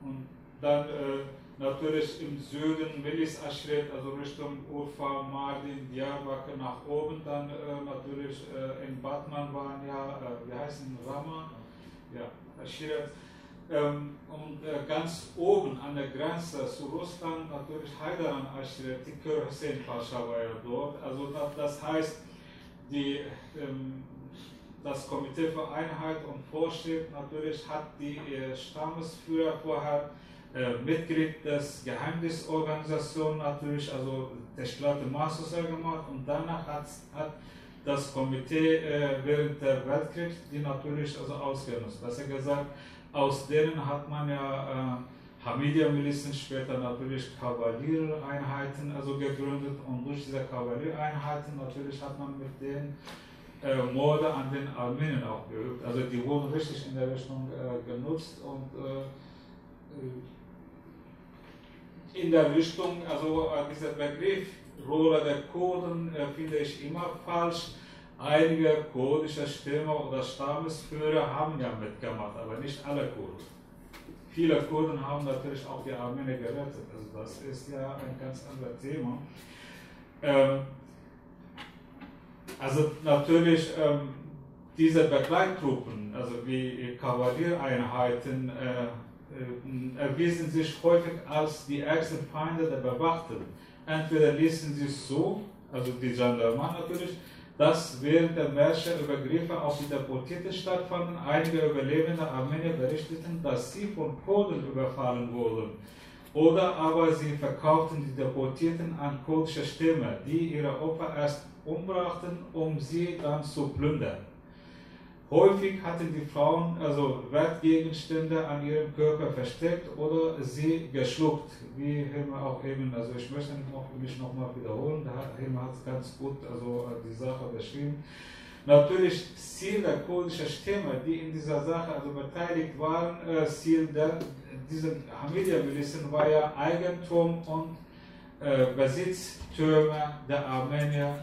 Und dann äh, natürlich im Süden Melis Aschret, also Richtung Urfa, Mardin, Diyarbakir nach oben, dann äh, natürlich äh, in Batman waren ja, äh, wie heißen Rama, ja, Aschret. Ähm, und äh, ganz oben an der Grenze zu Russland natürlich Haidaran Aschret, die Kör Hussein Pascha war ja dort. Also das, das heißt, die ähm, das Komitee für Einheit und Vorschrift natürlich hat die äh, Stammesführer vorher äh, Mitglied des Geheimdienstorganisation natürlich, also der Schlatte Masusa gemacht und danach hat, hat das Komitee äh, während der Weltkrieg, die natürlich also ausgenutzt. Besser gesagt, aus denen hat man ja äh, Hamidia-Milizen, später natürlich Kavaliereinheiten also gegründet und durch diese Kavaliereinheiten natürlich hat man mit denen äh, Morde an den Armeniern auch geübt. Also die wurden richtig in der Richtung äh, genutzt und äh, äh, in der Richtung, also äh, dieser Begriff Rolle der Kurden äh, finde ich immer falsch. Einige kurdische Stämme oder Stammesführer haben ja mitgemacht, aber nicht alle Kurden. Viele Kurden haben natürlich auch die Armenier gerettet, also das ist ja ein ganz anderes Thema. Ähm, also natürlich ähm, diese Begleittruppen, also wie Kavallereinheiten, äh, äh, erwiesen sich häufig als die ärgsten Feinde der Bewachten. Entweder ließen sie so, also die Gendarmen natürlich, dass während der Märsche Übergriffe auf die Deportierten stattfanden. Einige überlebende Armenier berichteten, dass sie von Kurden überfallen wurden. Oder aber sie verkauften die Deportierten an kurdische Stämme, die ihre Opfer erst umbrachten, um sie dann zu plündern. Häufig hatten die Frauen also Wertgegenstände an ihrem Körper versteckt oder sie geschluckt, wie Hilma auch eben, also ich möchte mich nochmal wiederholen, Hilma hat es ganz gut also die Sache beschrieben. Natürlich Ziel der kurdischen Stämme, die in dieser Sache also beteiligt waren, äh, Ziel der, dieser Hamidia-Milizen war ja Eigentum und äh, Besitztümer der Armenier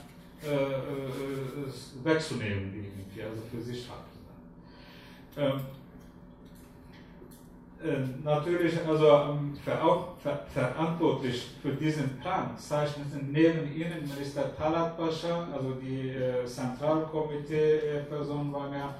äh, äh, wegzunehmen, irgendwie, also für sich haben. Ähm, äh, natürlich also ähm, ver ver verantwortlich für diesen Plan zeichneten neben ihnen Minister Talat Pascha, also die äh, Zentralkomitee-Person war ja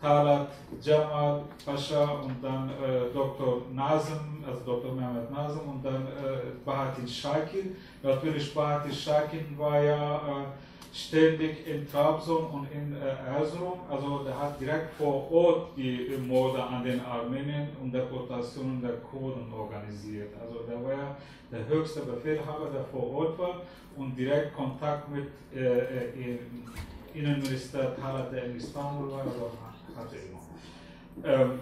Talat Jamal Pascha und dann äh, Dr. Nazem, also Dr. Mehmet Nazem und dann äh, Bahatin Shakir. Natürlich Bahatin Shakir war ja äh, ständig in Trabzon und in äh, Erzurum. Also der hat direkt vor Ort die Morde an den Armeniern und Deportationen der Kurden organisiert. Also der war ja der höchste Befehlhaber, der vor Ort war und direkt Kontakt mit äh, äh Innenminister Talat, der in Istanbul war, also hatte immer. Ähm,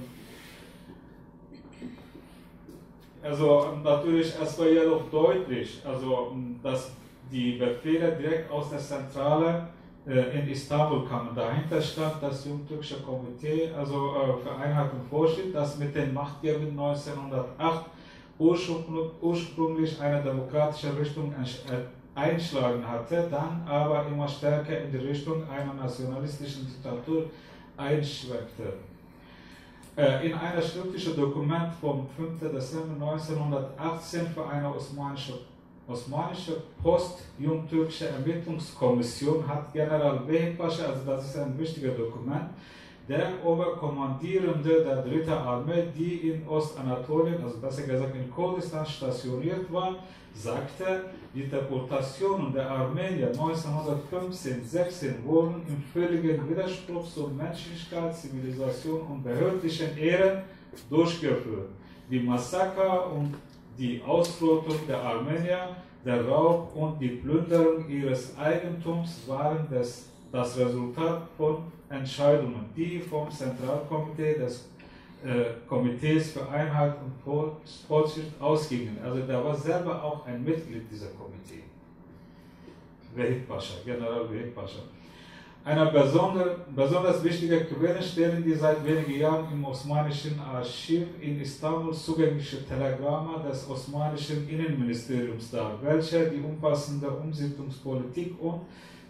also natürlich, es war jedoch deutlich, also dass die Befehle direkt aus der Zentrale äh, in Istanbul kamen. Dahinter stand das Jungtürkische Komitee, also äh, für Einheit und Fortschritt, das mit den Machtgebern 1908 ursprünglich eine demokratische Richtung äh, einschlagen hatte, dann aber immer stärker in die Richtung einer nationalistischen Diktatur einschwenkte. In einem schriftlichen Dokument vom 5. Dezember 1918 für eine osmanische Osmanische Post-Jungtürkische Ermittlungskommission hat General Pascha, also das ist ein wichtiger Dokument, der Oberkommandierende der dritten Armee, die in Ostanatolien, also besser gesagt in Kurdistan stationiert war, sagte, die Deportationen der Armenier 1915-16 wurden im völligen Widerspruch zur Menschlichkeit, Zivilisation und behördlichen Ehren durchgeführt. Die Massaker und die Ausrottung der Armenier, der Raub und die Plünderung ihres Eigentums waren das, das Resultat von Entscheidungen, die vom Zentralkomitee des äh, Komitees für Einheit und Fortschritt ausgingen. Also der war selber auch ein Mitglied dieser Komitee. General Vehik Pascha. Eine besonders wichtige Quelle stellen die seit wenigen Jahren im Osmanischen Archiv in Istanbul zugängliche Telegramme des Osmanischen Innenministeriums dar, welche die umfassende Umsiedlungspolitik und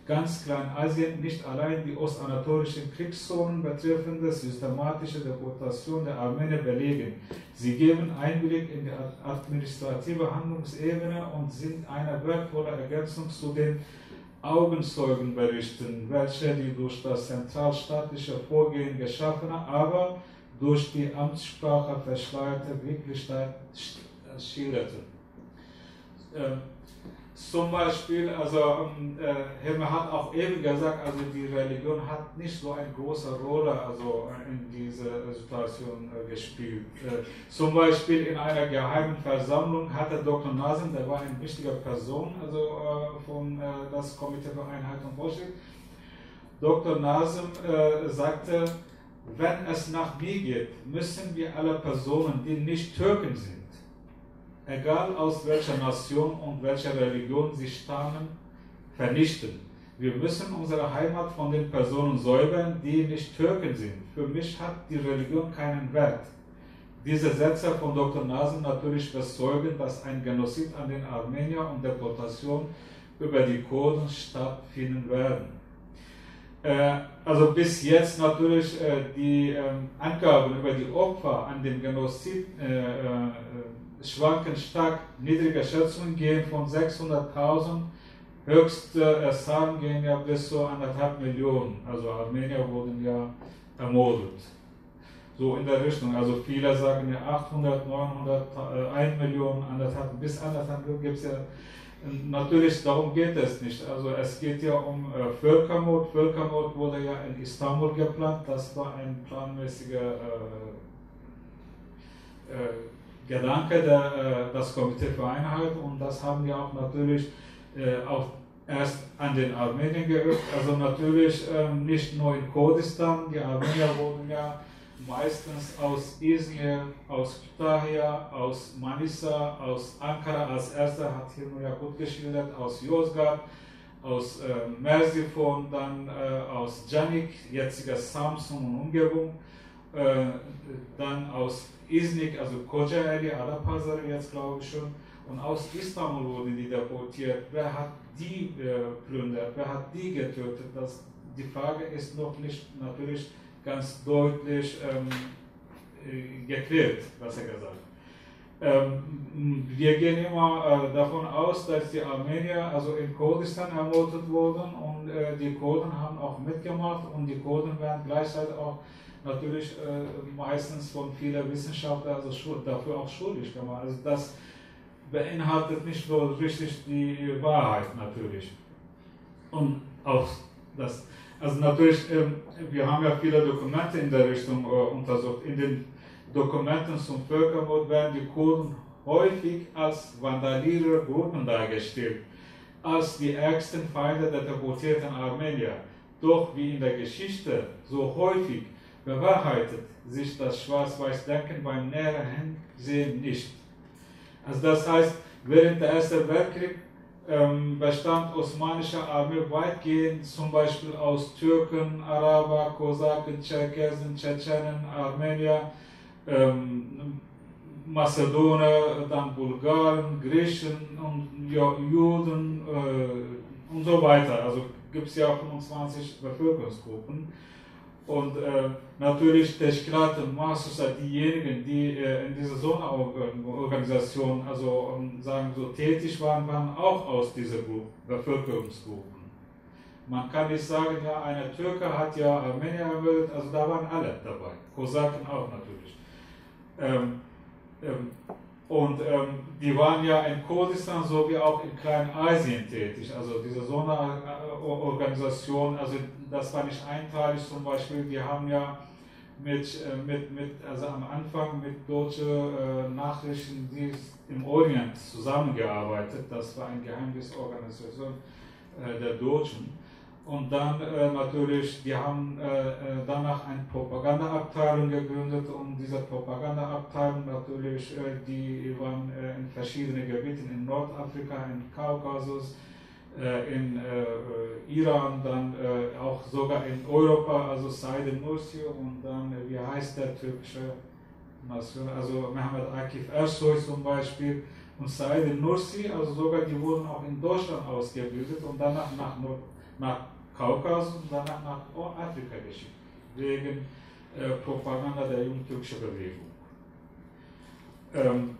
ganz Kleinasien nicht allein die ostanatolischen Kriegszonen betreffende systematische Deportation der Armenier belegen. Sie geben Einblick in die administrative Handlungsebene und sind eine wertvolle Ergänzung zu den Augenzeugenberichten, welche die durch das zentralstaatliche Vorgehen geschaffene, aber durch die Amtssprache verschleierte Wirklichkeit schilderten. Zum Beispiel, also äh, Helmer hat auch eben gesagt, also die Religion hat nicht so eine große Rolle also äh, in dieser Situation äh, gespielt. Äh, zum Beispiel in einer geheimen Versammlung hatte Dr. Nazim, der war eine wichtige Person, also äh, von äh, das Komitee für Einheit und Fortschritt, Dr. Nazem äh, sagte, wenn es nach mir geht, müssen wir alle Personen, die nicht Türken sind, egal aus welcher Nation und welcher Religion sie stammen, vernichten. Wir müssen unsere Heimat von den Personen säubern, die nicht Türken sind. Für mich hat die Religion keinen Wert. Diese Sätze von Dr. Nasen natürlich bezeugen, dass ein Genozid an den Armeniern und Deportation über die Kurden stattfinden werden. Äh, also bis jetzt natürlich äh, die äh, Angaben über die Opfer an dem Genozid äh, äh, schwanken stark. Niedrige Schätzungen gehen von 600.000, höchste Zahlen gehen ja bis zu anderthalb Millionen. Also Armenier wurden ja ermordet. So in der Richtung. Also viele sagen ja 800, 900, 1 Million, anderthalb, bis anderthalb gibt es ja Natürlich, darum geht es nicht. Also es geht ja um äh, Völkermord. Völkermord wurde ja in Istanbul geplant. Das war ein planmäßiger äh, äh, Gedanke der, äh, das Komitee für Einheit und das haben wir auch natürlich äh, auch erst an den Armenien geübt. Also natürlich ähm, nicht nur in Kurdistan. Die Armenier wurden ja meistens aus Izmir, aus Kütahya, aus Manisa, aus Ankara als erster, hat hier nur ja gut geschildert, aus Yozgat, aus äh, Mersifon, dann äh, aus Janik, jetziger Samsun und Umgebung, äh, dann aus Iznik, also Kocaeli, Adapazarı jetzt glaube ich schon, und aus Istanbul wurden die deportiert. Wer hat die äh, plündert, wer hat die getötet? Das, die Frage ist noch nicht natürlich ganz deutlich ähm, äh, geklärt, was er gesagt ähm, wir gehen immer äh, davon aus, dass die Armenier also in Kurdistan ermordet wurden und äh, die Kurden haben auch mitgemacht und die Kurden werden gleichzeitig auch natürlich äh, meistens von vielen Wissenschaftlern also dafür auch schuldig gemacht. Also das beinhaltet nicht nur richtig die Wahrheit natürlich. Und auch das also natürlich, ähm, wir haben ja viele Dokumente in der Richtung äh, untersucht. In den Dokumenten zum Völkermord werden die Kurden häufig als vandalierer Gruppen dargestellt, als die ärgsten Feinde der deportierten Armenier. Doch wie in der Geschichte so häufig bewahrheitet sich das Schwarz-Weiß-Denken beim näheren Hinsehen nicht. Also das heißt, während der Ersten Weltkrieg ähm, bestand osmanische Armee weitgehend zum Beispiel aus Türken, Araber, Kosaken, Tscherkesen, Tschetschenen, Armenier, ähm, Mazedoner, dann Bulgaren, Griechen und Juden äh, und so weiter. Also gibt es ja 25 Bevölkerungsgruppen. Und äh, natürlich Teschkrat und Masusa, diejenigen, die äh, in dieser Sonderorganisation, also um, sagen so tätig waren, waren auch aus dieser Gruppe, Bevölkerungsgruppen. Man kann nicht sagen, ja, eine Türke hat ja Armenier ermordet, also da waren alle dabei, Kosaken auch natürlich. Ähm, ähm, und ähm, die waren ja in Kurdistan sowie auch in Kleinasien tätig. Also diese Sonderorganisation, also das war nicht einteilig zum Beispiel. Wir haben ja mit, äh, mit, mit also am Anfang mit deutschen äh, Nachrichtendienst im Orient zusammengearbeitet. Das war eine Geheimdienstorganisation äh, der Deutschen. Und dann äh, natürlich, die haben äh, äh, danach eine Propagandaabteilung gegründet und diese Propagandaabteilung natürlich, äh, die waren äh, in verschiedenen Gebieten, in Nordafrika, in Kaukasus, äh, in Iran, dann auch sogar in Europa, also Said Nursi und dann, wie heißt der türkische Nation, also Mehmet Akif Ersoy zum Beispiel und Said Nursi, also sogar die wurden auch in Deutschland ausgebildet und danach nach, nach Kaukasus und danach nach Afrika geschickt, wegen äh, Propaganda der jungtürkischen Bewegung. Ähm,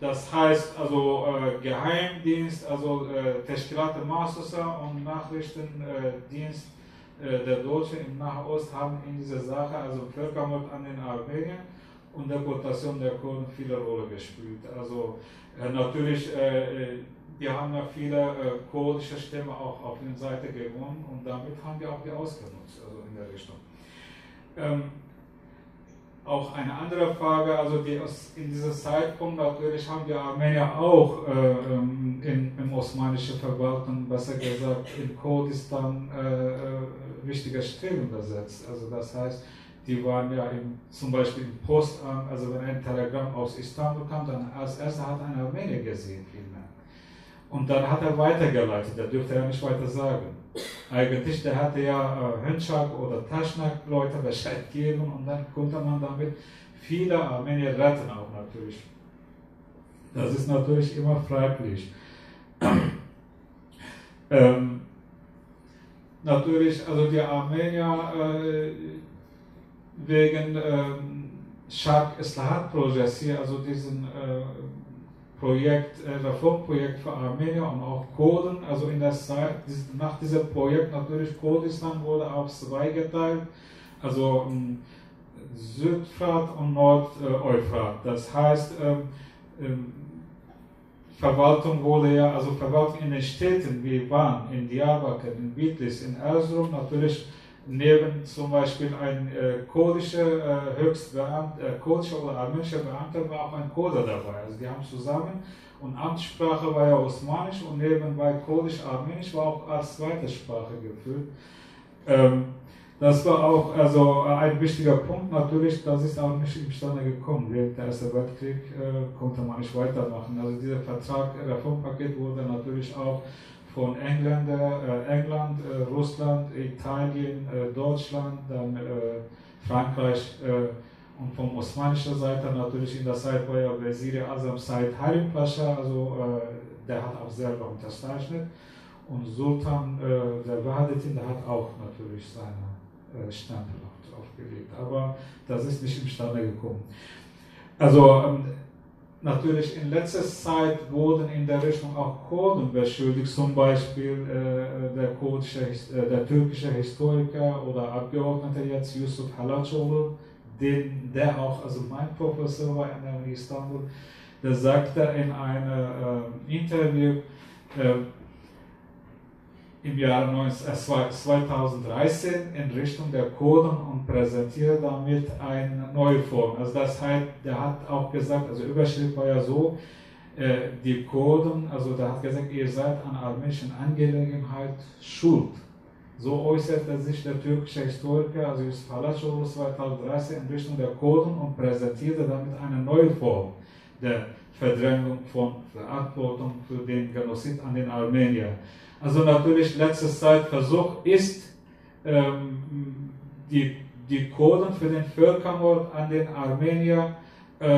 das heißt also äh, Geheimdienst, also äh, Teschkilat Masusa und Nachrichtendienst äh, der Deutschen im Nahost haben in dieser Sache, also Völkermord an den Armenien und Deportation der Kurden viele Rolle gespielt. Also äh, natürlich äh, wir haben ja viele äh, kurdische Stämme auch auf der Seite gewonnen und damit haben wir auch die ausgenutzt, also in der Richtung. Ähm, auch eine andere Frage, also die in diesem Zeitpunkt natürlich haben die Armenier auch äh, ähm, in, in osmanische Verwaltung, besser gesagt in Kurdistan, äh, äh wichtige Stellen besetzt. Also das heißt, die waren ja im, zum Beispiel im Postamt, also wenn ein Telegramm aus Istanbul kam, dann als erster hat ein Armenier gesehen. Und dann hat er weitergeleitet, der dürfte ja nicht weiter sagen. Eigentlich, der hatte ja äh, Hönschak oder Taschnak-Leute Bescheid geben und dann konnte man damit viele Armenier retten auch natürlich. Das ist natürlich immer fraglich. *clears throat* ähm, natürlich, also die Armenier äh, wegen ähm, Shark Islahat Projekt hier, also diesen äh, Projekt, äh, Reformprojekt für Armenier und auch Kurden, also in der Zeit, nach diesem Projekt natürlich Kurdistan wurde auf zwei geteilt, also ähm, und Nord-Euphrat. Das heißt, ähm, ähm, Verwaltung wurde ja, also Verwaltung in den Städten wie Van, in Diyarbakir, in Bitlis, in Erzurum, natürlich neben zum Beispiel ein äh, kurdischer äh, Höchstbeamter, äh, kurdischer oder armenischer Beamter war auch ein Kurder dabei. Also die haben zusammen und Amtssprache war ja Osmanisch und nebenbei Kurdisch-Armenisch war auch als zweite Sprache geführt. Ähm, das war auch also ein wichtiger Punkt. Natürlich, das ist auch nicht imstande gekommen. Während der Ersten Weltkrieg äh, konnte man nicht weitermachen. Also dieser Vertrag, Reformpaket wurde natürlich auch von Engländer, äh, England, äh, Russland, Italien, äh, Deutschland, dann äh, Frankreich äh, und von osmanischer Seite natürlich in der Zeit war ja Wazir Azam Said Harim Pascha, also der hat auch selber unterzeichnet. Und Sultan äh, der Wahdatin, der hat auch natürlich seine äh, Stempel aufgelegt. Aber das ist nicht imstande gekommen. Also ähm, natürlich in letzter Zeit wurden in der Richtung auch Kurden beschuldigt, zum Beispiel äh, der, kurdische, äh, der türkische Historiker oder Abgeordnete jetzt Yusuf Halacoglu, den, der auch, also mein Professor war in der Istanbul, der sagte in einem äh, Interview, im Jahre 2013 in Richtung der Kurden und präsentiert damit eine neue Form. Also das heißt, der hat auch gesagt, also Überschrift war ja so, äh, die Kurden, also der hat gesagt, ihr seid an armenischen Angelegenheit schuld. So äußerte sich der türkische Historiker, also Yusuf Halacoglu 2013 in Richtung der Kurden und präsentierte damit eine neue Form der Verdrängung von Verantwortung für den Genozid an den Armeniern. Also natürlich letzte Zeit Versuch ist, ähm, die, die Kurden für den Völkermord an den Armenier äh,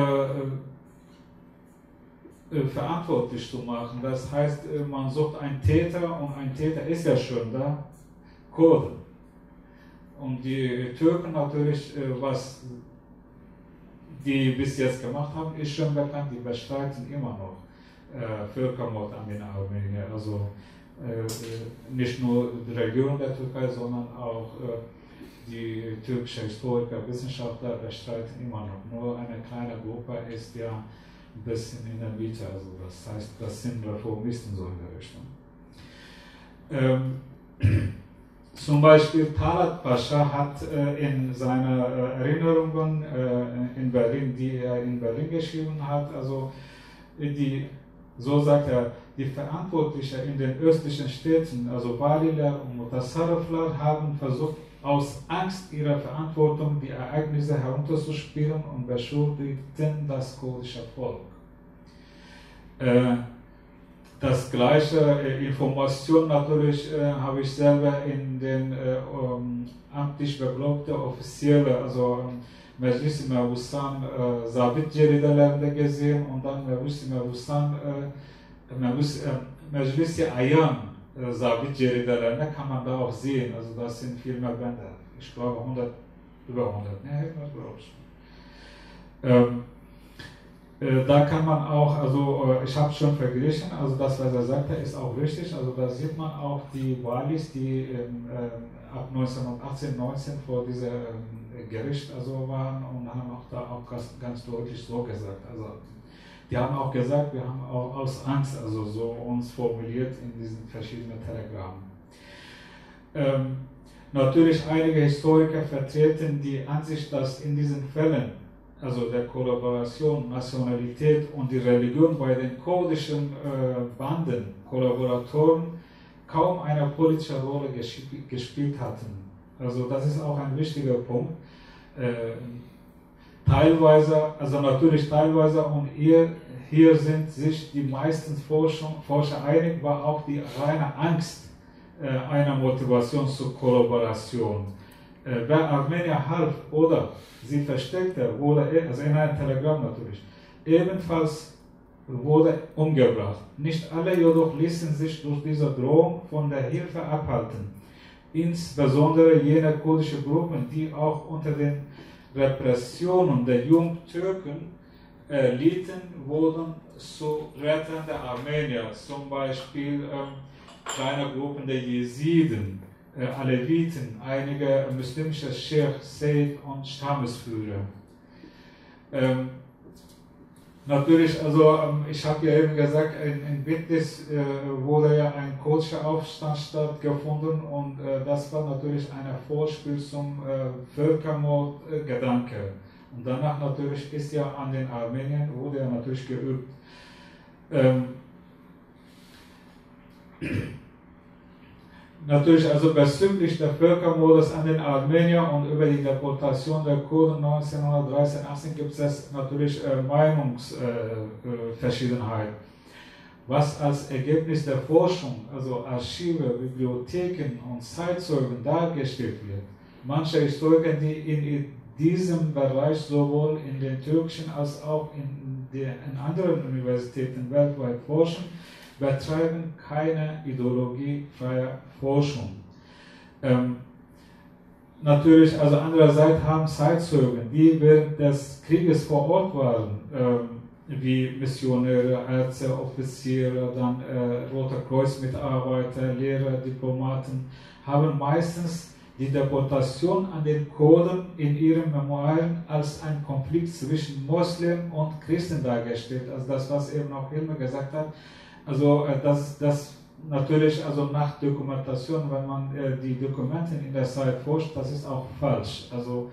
äh, verantwortlich zu machen. Das heißt, äh, man sucht einen Täter und ein Täter ist ja schon da, Kurden. Und die Türken natürlich, äh, was die bis jetzt gemacht haben, ist schon bekannt, die bestreiten immer noch äh, Völkermord an den Armenier. Also äh, nicht nur die Region der Türkei, sondern auch äh, die türkische Historiker, Wissenschaftler bestreiten immer noch. Nur eine kleine Gruppe ist ja ein bisschen in der Mitte, also das heißt, das sind Reformisten so in der Richtung. Ähm, *clears throat* zum Beispiel Talat Pascha hat äh, in seinen äh, Erinnerungen äh, in Berlin, die er in Berlin geschrieben hat, also die, so sagt er, die Verantwortlichen in den östlichen Städten, also Balila und Mutasarraflar, haben versucht, aus Angst ihrer Verantwortung die Ereignisse herunterzuspielen und beschuldigten das kurdische Volk. Äh, das gleiche äh, Information natürlich äh, habe ich selber in den äh, um, amtlich beglaubten Offizielle, also ähm, Meclis Mevussan äh, Sabit Ceridelerinde gesehen und dann Meclis Mevussan äh, Meclis Ayan Sabit Ceridelerinde kann man da auch sehen. Also das sind viel mehr Bände. Ich glaube 100, über 100. Ne, glaube ich. Da kann man auch, also äh, ich habe schon verglichen, also das, was er sagte, ist auch richtig. Also da sieht man auch die Walis, die äh, ab 1918, 19 vor diesem ähm, Gericht also waren und haben auch da auch ganz, ganz deutlich so gesagt. Also die haben auch gesagt, wir haben auch aus Angst also so uns formuliert in diesen verschiedenen Telegrammen. Ähm, natürlich einige Historiker vertreten die Ansicht, dass in diesen Fällen, also der Kollaboration, Nationalität und die Religion bei den kurdischen äh, Banden, Kollaboratoren, kaum eine politische Rolle gespielt hatten. Also das ist auch ein wichtiger Punkt. Äh, teilweise, also natürlich teilweise und hier, hier sind sich die meisten Forscher, Forscher einig, war auch die reine Angst äh, einer Motivation zur Kollaboration. Äh, wer Armenier half oder sie versteckte, wurde, also in einem Telegramm natürlich, ebenfalls wurde umgebracht. Nicht alle jedoch ließen sich durch diese Drohung von der Hilfe abhalten. Insbesondere jene kurdische Gruppen, die auch unter den Repressionen der Jungtürken äh, litten, wurden zu Rettern der Armenier, zum Beispiel ähm, kleine Gruppen der Jesiden, äh, Aleviten, einige muslimische Sheikh, Seyd und Stammesführer. Ähm, Natürlich, also ähm, ich habe ja eben gesagt, in, in Bitlis äh, wurde ja ein kurdischer Aufstand stattgefunden und äh, das war natürlich ein Vorspiel zum äh, Völkermordgedanke. und danach natürlich ist ja an den Armeniern, wurde ja natürlich geübt. Ähm, Natürlich also bezüglich der Völkermordes an den Armeniern und über die Deportation der Kurden 1913 18 gibt es natürlich äh, Meinungsverschiedenheit. Äh, Was als Ergebnis der Forschung, also Archive, Bibliotheken und Zeitzeugen dargestellt wird. Manche Historiker, die in diesem Bereich sowohl in den türkischen als auch in, den, in anderen Universitäten weltweit forschen, betreiben keine ideologiefreie Forschung. Ähm, natürlich, also andererseits haben Zeitzeugen, die während des Krieges vor Ort waren, ähm, wie Missionäre, Ärzte, Offiziere, dann äh, Roter Kreuz-Mitarbeiter, Lehrer, Diplomaten, haben meistens die Deportation an den Kurden in ihren Memoiren als ein Konflikt zwischen Moslem und Christen dargestellt. Also das, was eben auch Hilme gesagt hat, also äh, das, das natürlich, also nach Dokumentation, wenn man äh, die Dokumente in der Zeit forscht, das ist auch falsch. Also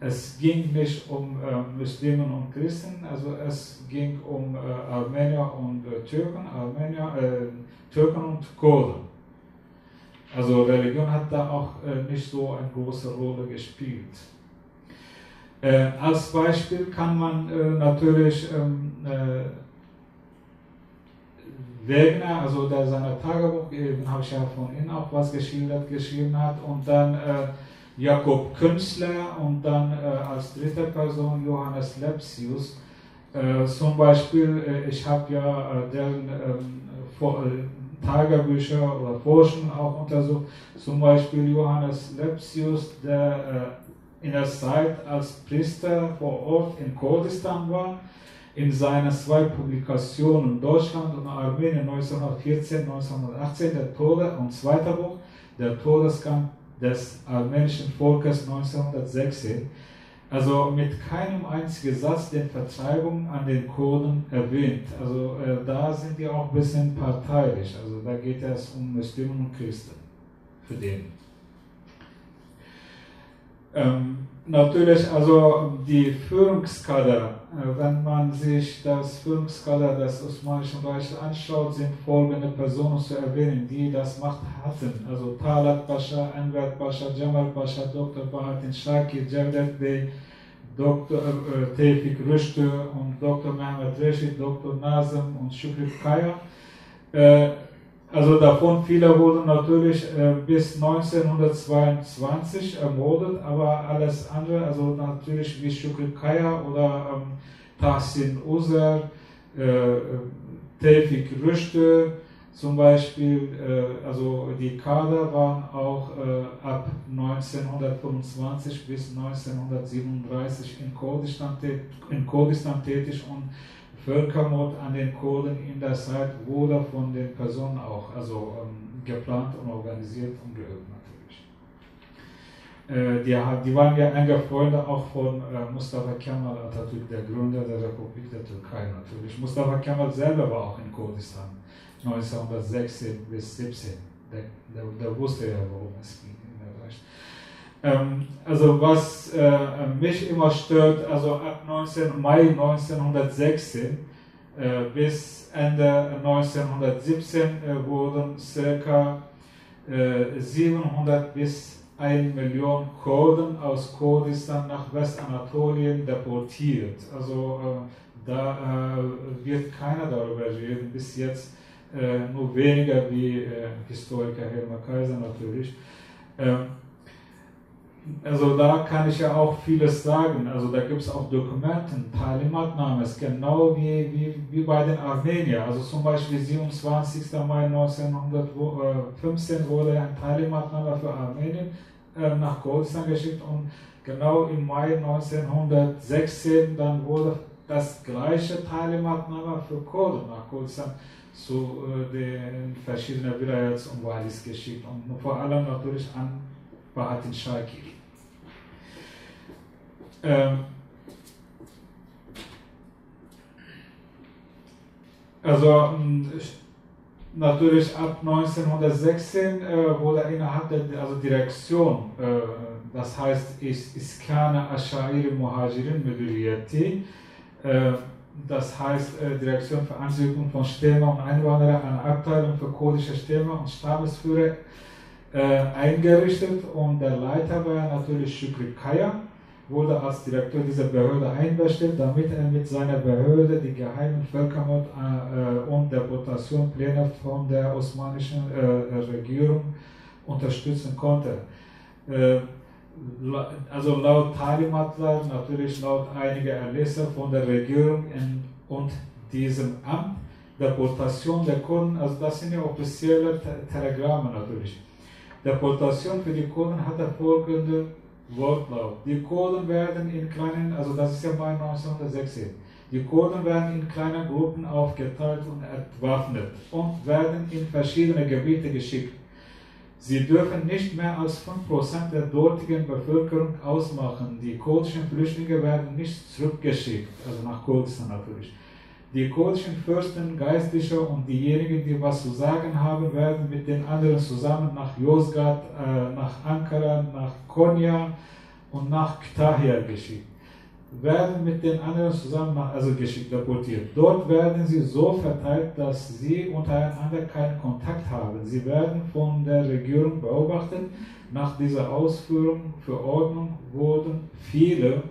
es ging nicht um äh, Muslimen und Christen, also es ging um äh, Armenier und äh, Türken, Armenier, äh, Türken und Kurden. Also Religion hat da auch äh, nicht so eine große Rolle gespielt. als Beispiel kann man natürlich ähm, Wegner, also der seine Tagebuch, eben habe ich ja von Ihnen auch was geschildert, geschrieben hat, und dann äh, Jakob Künstler und dann äh, als dritte Person Johannes Lepsius. Äh, zum Beispiel, äh, ich habe ja äh, deren ähm, äh, Tagebücher oder Forschung auch untersucht, zum Beispiel Johannes Lepsius, der in der Zeit als Priester vor Ort in Kurdistan war in seinen zwei Publikationen Deutschland und Armenien 1914, 1918, der Tode und zweiter Buch, der Todeskampf des armenischen Volkes 1916, also mit keinem einzigen Satz den Vertreibung an den Kurden erwähnt. Also äh, da sind die auch ein bisschen parteiisch. Also da geht es um Muslimen und Christen für den. Ähm, natürlich, also die Führungskader äh, wenn man sich das Führungskader des Osmanischen Reiches anschaut, sind folgende Personen zu erwähnen, die das Macht hatten. Also Talat Pascha, Enver Pascha, Jamal Pascha, Dr. Bahatin Shaki, Javdet Bey, Dr. Äh, Tevfik Rüştü und Dr. Mehmet Reşit, Dr. Nazım und Shukri Kaya. Äh, also davon viele wurden natürlich äh, bis 1922 ermordet, aber alles andere, also natürlich wie Shukri Kaya oder ähm, Tahsin Uzer, äh, Tevfik Rüştü zum Beispiel, äh, also die Kader waren auch äh, ab 1925 bis 1937 in Kurdistan, in Kurdistan tätig und Völkermord an den Kurden in der Zeit wurde von den Personen auch also ähm, geplant und organisiert und geübt natürlich. Äh, die, die, waren ja enge Freunde auch von äh, Mustafa Kemal Atatürk, der Gründer der Republik der Türkei natürlich. Mustafa Kemal selber war auch in Kurdistan 1916 bis 17. Der, der, der wusste ja, worum es ging. Ähm, also was äh, mich immer stört, also ab 19, Mai 1916 äh, bis Ende 1917 äh, wurden ca. 700 bis eine Million Kurden aus Kurdistan nach Westanatolien deportiert. Also äh, da äh, wird keiner darüber reden, bis jetzt äh, nur weniger wie äh, Historiker Helmer Kaiser natürlich. Ähm, also da kann ich ja auch vieles sagen. Also da gibt es auch Dokumenten, Talimatnames, genau wie, wie, wie bei den Armeniern. Also zum Beispiel 27. Mai 1915 wurde ein Talimatname für Armenien äh, nach Kurdistan geschickt und genau im Mai 1916 dann wurde das gleiche Talimatname für Kurden nach Kurdistan zu äh, den verschiedenen Wilayats und Walis geschickt und vor allem natürlich an Bahatin Shakir. Ähm, also natürlich ab 1916 äh, wurde innerhalb der also Direktion, äh, das heißt Iskana Ashair Muhajirin Müdüriyeti, äh, das heißt äh, Direktion für Ansiedlung von Stämmen und Einwanderer, eine Abteilung für kurdische Stämme und Stammesführer eingerichtet und der Leiter war natürlich Shukri Kaya wurde als Direktor dieser Behörde einbestellt, damit er mit seiner Behörde die geheimen Völkermord äh, und Deportationpläne von der osmanischen äh, Regierung unterstützen konnte. Äh, also laut Talimatler, natürlich laut einiger Erlässe von der Regierung in, und diesem Amt, Deportation der Kurden, also das sind ja offizielle Telegramme natürlich. Deportation für die Kurden hat folgende Wortlaut. Die Kurden werden in kleinen, also das ist ja bei 1916, die Kurden werden in kleinen Gruppen aufgeteilt und entwaffnet und werden in verschiedene Gebiete geschickt. Sie dürfen nicht mehr als 5% der dortigen Bevölkerung ausmachen. Die kurdischen Flüchtlinge werden nicht zurückgeschickt, also nach Kurdistan natürlich. Die kurdischen Fürsten, Geistliche und diejenigen, die was zu sagen haben, werden mit den anderen zusammen nach Yozgat, äh, nach Ankara, nach Konya und nach Ktahir geschickt. Werden mit den anderen zusammen nach, also geschickt, deportiert. Dort werden sie so verteilt, dass sie untereinander keinen Kontakt haben. Sie werden von der Regierung beobachtet. Nach dieser Ausführung, Verordnung wurden viele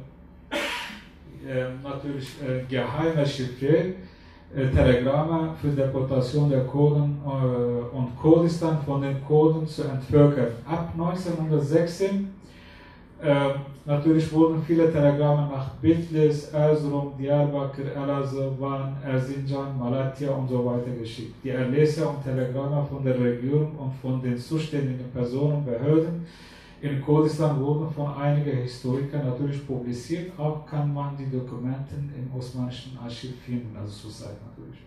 natürlich äh, geheime Chiffre, äh, Telegramme für Deportation der Kurden äh, und Kurdistan von den Kurden zu entvölkern. Ab 1916 ähm, natürlich wurden viele Telegramme nach Bitlis, Erzurum, Diyarbakir, Elazığ, Erzincan, Malatya und so weiter geschickt. Die Erlese und Telegramme von der Regierung und von den zuständigen Personen, Behörden in Kurdistan wurden von einigen Historikern natürlich publiziert, auch kann man die Dokumente im Osmanischen Archiv finden, also zurzeit natürlich.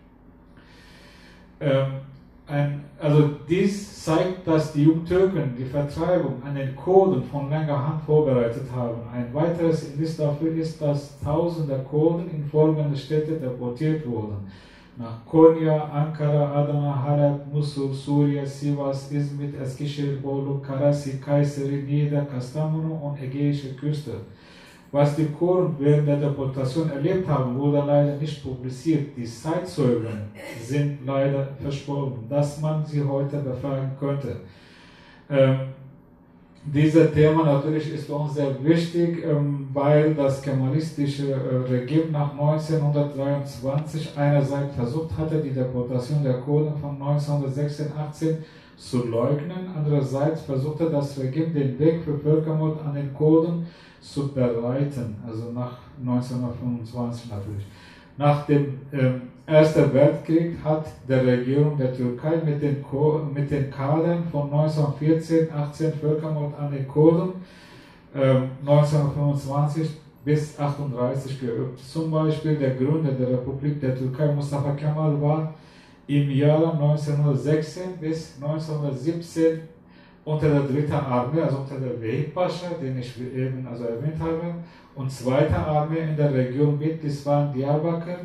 Ähm, ein, also dies zeigt, dass die Jungtürken die Vertreibung an den Kurden von langer Hand vorbereitet haben. Ein weiteres Indiz dafür ist, dass tausende Kurden in folgende Städte deportiert wurden nach Konya, Ankara, Adana, Halep, Musul, Suriye, Sivas, Izmit, Eskişehir, Bolu, Karasi, Kayseri, Niğde, Kastamonu und ägäische Küste. Was die Kurden während der Deportation erlebt haben, wurde leider nicht publiziert. Die Zeitzeugen sind leider verstorben, dass man sie heute befragen könnte. Ähm, dieses Thema natürlich ist uns sehr wichtig, ähm, weil das kemalistische äh, Regime nach 1923 einerseits versucht hatte, die Deportation der Kurden von 1916-18 zu leugnen, andererseits versuchte das Regime den Weg für Völkermord an den Kurden zu bereiten, also nach 1925 natürlich. Nach dem ähm, Ersten Weltkrieg hat der Regierung der Türkei mit den, mit den Kadern von 1914, 18 Völkermord an den Kurden äh, 1925 bis 38 geübt. Zum Beispiel der Gründer der Republik der Türkei, Mustafa Kemal, war im Jahre 1916 bis 1917 unter der dritten Armee, also unter der Pascha, den ich eben also erwähnt habe, und zweiter Armee in der Region Bitlis waren Diyarbakir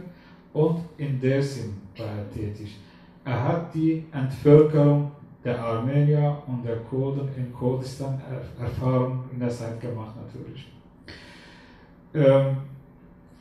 und in Dersim war er tätig. Er hat die Entvölkerung der Armenier und der Kurden in Kurdistan Erfahrung in der Zeit gemacht natürlich. Ähm,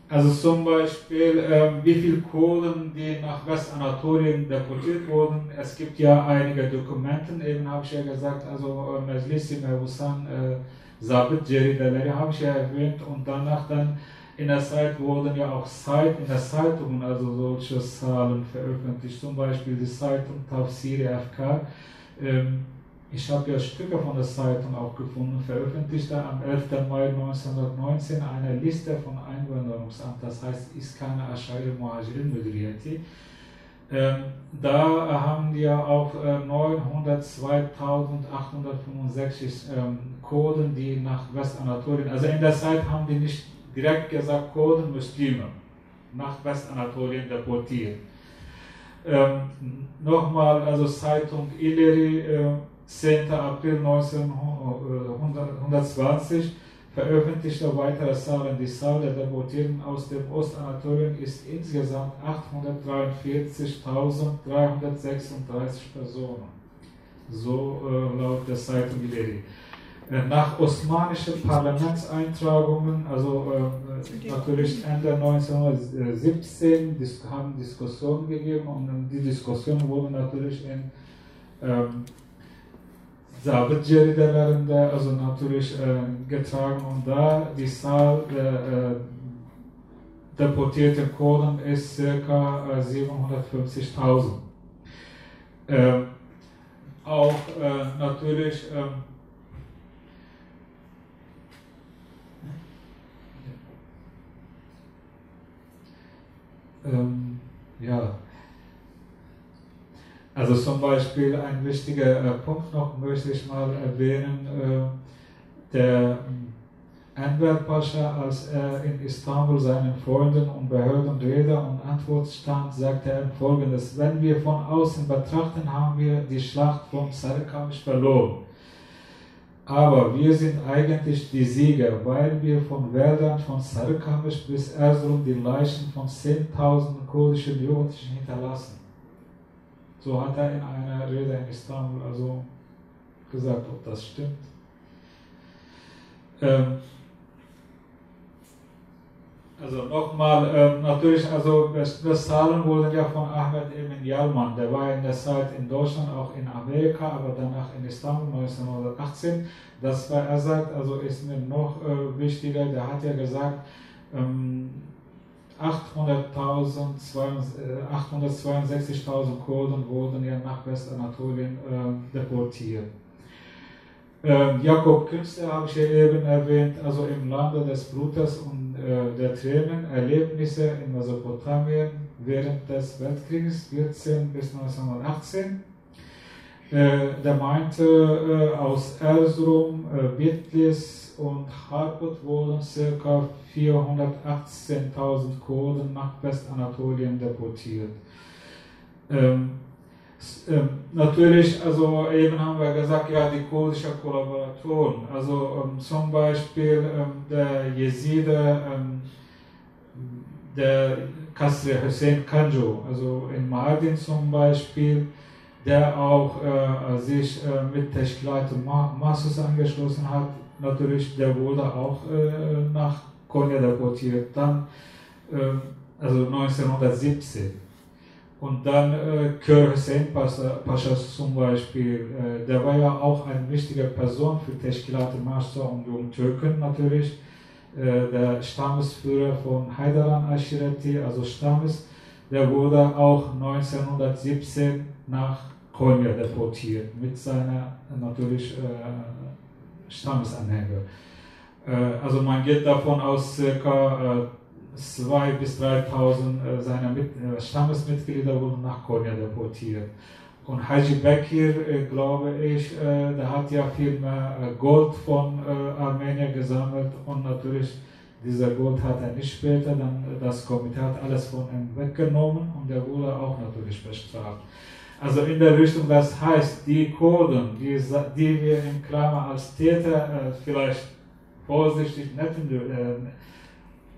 also zum Beispiel, äh, wie viele Kurden, die nach Westanatolien deportiert wurden. Es gibt ja einige Dokumente, eben habe ich ja gesagt, also äh, Meclisi Mebusan, äh, Sabit Jerideleri habe ich ja erwähnt und danach dann in der Zeit wurden ja auch Zeit, in der Zeitungen also solche Zahlen veröffentlicht, zum Beispiel die Zeitung Tafsiri FK. Ähm, ich habe ja Stücke von der Zeitung auch gefunden, veröffentlichte am 11. Mai 1919 eine Liste von Einwanderungsamt, das heißt Iskana Ashari Muhajirin Müdriyati. Ähm, da haben wir auch äh, 902.865 ähm, Kurden, die nach Westanatolien, also in der Zeit haben die nicht direkt gesagt Kurden, Muslime, nach Westanatolien deportiert. Ähm, Nochmal, also Zeitung Illeri, äh, 10. April 1920 veröffentlichte weitere Zahlen. Die Zahl der Deportierten aus dem Ostanatolien ist insgesamt 843.336 Personen. So äh, laut der Zeitung Ileri. Äh, nach osmanischen Parlamentseintragungen, also äh, natürlich Ende 1917, dis haben Diskussionen gegeben und die Diskussionen wurden natürlich in ähm, Zabit Jeridelerinde also natürlich äh, getragen und da die Zahl der äh, deportierten Kurden ist ca. 750.000. Ähm, auch äh, natürlich ähm, ähm, ja, also zum Beispiel ein wichtiger äh, Punkt noch möchte ich mal erwähnen, äh, der Enver Pascha, als er in Istanbul seinen Freunden und Behörden Rede und Antwort stand, sagte er folgendes, wenn wir von außen betrachten, haben wir die Schlacht von Sarkamisch verloren. Aber wir sind eigentlich die Sieger, weil wir von Wäldern von Sarkamisch bis Erzurum die Leichen von 10.000 kurdischen Jugendlichen hinterlassen. So hat er in einer Rede in Istanbul also gesagt, ob das stimmt. Ähm, also nochmal, äh, natürlich, also Westfalen wurden ja von Ahmed Emin Yalman, der war in der Zeit in Deutschland, auch in Amerika, aber danach in Istanbul 1918. Das war, er sagt, also ist mir noch äh, wichtiger, der hat ja gesagt, ähm, 862.000 äh, Kurden wurden ja nach Westanatolien äh, deportiert. Ähm, Jakob Künstler habe ich ja eben erwähnt, also im Lande des Blutes und der Tränen, Erlebnisse in Mesopotamien während des Weltkrieges 14 bis 1918. Äh, der meinte, äh, aus Erzurum, äh, Bitlis und Harput wurden ca. 418.000 Kurden nach Westanatolien deportiert. Ähm, ähm, natürlich, also eben haben wir gesagt, ja, die kurdische Kollaboratoren, also ähm, zum Beispiel ähm, der Jeside, ähm, der Kasri Hussein Kanjo, also in Mardin zum Beispiel, der auch äh, sich äh, mit Teschkilat Masus angeschlossen hat. Natürlich, der wurde auch äh, nach Konya deportiert. Dann, äh, also 1917. Und dann äh, Kör Hussein Pascha zum Beispiel, äh, der war ja auch eine wichtige Person für Teschkilat Master und Jungen Türken natürlich. Äh, der Stammesführer von Haidaran Ashirati, also Stammes, der wurde auch 1917 nach Konya deportiert mit seiner natürlich äh, Stammesanhänger. Äh, also man geht davon aus, circa 2.000 äh, bis 3.000 äh, seiner Mit Stammesmitglieder wurden nach Konya deportiert. Und Haji Bekir, glaube ich, der hat ja viel mehr Gold von Armenien gesammelt und natürlich dieser Gold hat er nicht später, dann das Komitee hat alles von ihm weggenommen und er wurde auch natürlich bestraft. Also in der Richtung, das heißt, die Kurden, die, die wir in Klammer als Täter äh, vielleicht vorsichtig nennen, äh,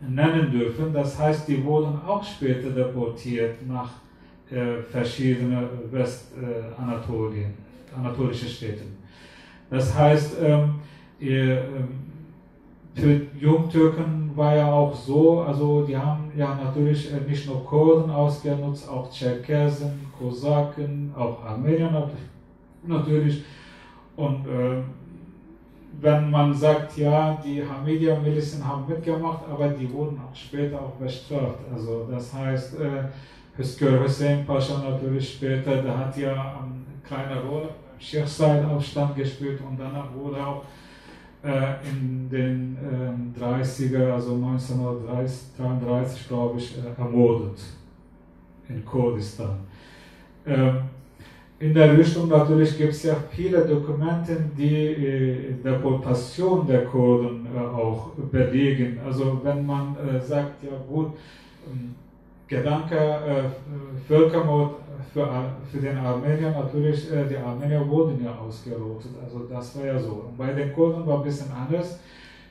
nennen dürfen, das heißt, die wurden auch später deportiert nach äh, verschiedenen Westanatolien, äh, anatolischen Städten. Das heißt, ähm, ähm, für Jungtürken war ja auch so, also die haben ja natürlich äh, nicht nur Kurden ausgenutzt, auch Tscherkesen, Kosaken, auch Armenier natürlich. Und äh, wenn man sagt, ja, die Hamidia-Milizen haben mitgemacht, aber die wurden auch später auch bestraft. Also das heißt, äh, Hüseyin Pascha natürlich später, der hat ja eine kleine Rolle beim Schirchseil-Aufstand gespielt und danach wurde auch äh, in den äh, 30er, also 1933, glaube ich, äh, ermordet in Kurdistan. Ähm, in der Richtung natürlich gibt es ja viele Dokumente, die äh, Deportation der Kurden äh, auch belegen. Also wenn man äh, sagt, ja gut, ähm, Gedanke äh, Völkermord für, für den Armenier natürlich, äh, die Armenier wurden ja ausgerottet. Also das war ja so. Und bei den Kurden war ein bisschen anders.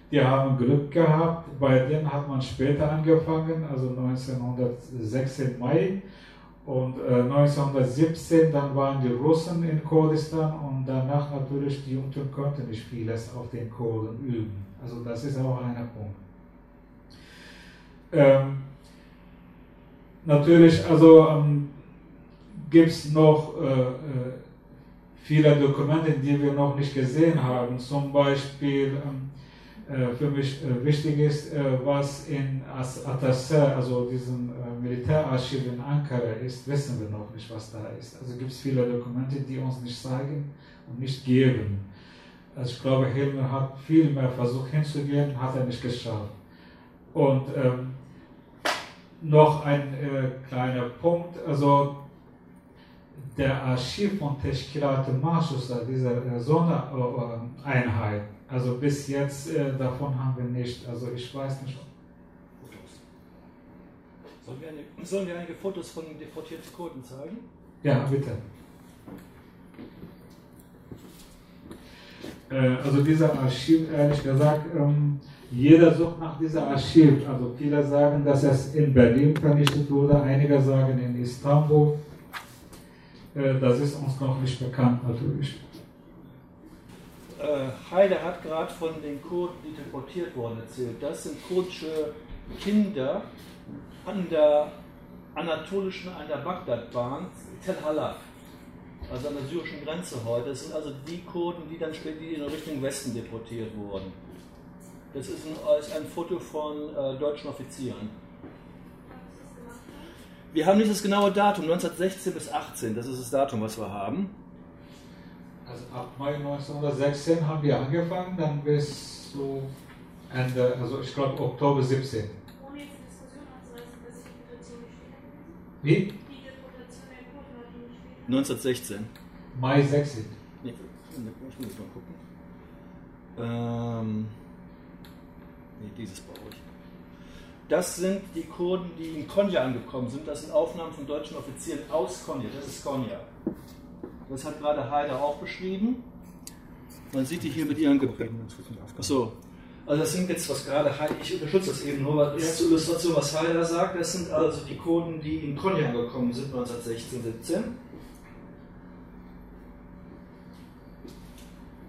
Die haben Glück gehabt. Bei denen hat man später angefangen, also 1916 Mai. Und äh, 1917 dann waren die Russen in Kurdistan und danach natürlich die Juden konnten nicht vieles auf den Kurden üben. Also das ist auch ein Punkt. Ähm, natürlich, also ähm, gibt es noch äh, äh, viele Dokumente, die wir noch nicht gesehen haben. Zum Beispiel ähm, äh, für mich äh, wichtig ist, äh, was in Atasser, also diesem äh, Militärarchiv in Ankara ist, wissen wir noch nicht, was da ist. Also gibt es viele Dokumente, die uns nicht zeigen und nicht geben. Also ich glaube, Hilmer hat viel mehr versucht hinzugehen, hat er nicht geschafft. Und ähm, noch ein äh, kleiner Punkt, also der Archiv von Teşkilat Mahsusa, dieser äh, Sondereinheit, also bis jetzt äh, davon haben wir nicht, also ich weiß nicht. Fotos. Sollen wir, eine, sollen wir einige Fotos von deportierten Kurden zeigen? Ja, bitte. Äh, also dieser Archiv, ehrlich gesagt, ähm, jeder sucht nach dieser Archiv. Also viele sagen, dass es in Berlin vernichtet wurde, einige sagen in Istanbul. Äh, das ist uns noch nicht bekannt natürlich. Äh, Heide hat gerade von den Kurden, die deportiert wurden, erzählt. Das sind kurdische Kinder an der anatolischen, an der Bagdadbahn, Tel Halaf, also an der syrischen Grenze heute. Das sind also die Kurden, die dann später in Richtung Westen deportiert wurden. Das ist ein, ist ein Foto von äh, deutschen Offizieren. Wir haben nicht das genaue Datum, 1916 bis 18, das ist das Datum, was wir haben. Also ab Mai 1916 haben wir angefangen, dann bis so Ende, also ich glaube Oktober 17. Ohne jetzt Diskussion anzureißen, dass die Deportation nicht Wie? Die Deportation der Kurden hat nicht 1916. Mai 16. Nee, ich muss mal gucken. Ähm. Nee, dieses brauche ich. Das sind die Kurden, die in Konya angekommen sind. Das sind Aufnahmen von deutschen Offizieren aus Konya. Das ist Konya. Das hat gerade Heider auch beschrieben. Man sieht die hier mit ihren Gepäck. Achso. Also das sind jetzt, was gerade Heider, ich unterstütze das eben nur, weil erst zur Illustration, was Heider sagt, das sind also die Kurden, die in Konya angekommen sind 1916, 17.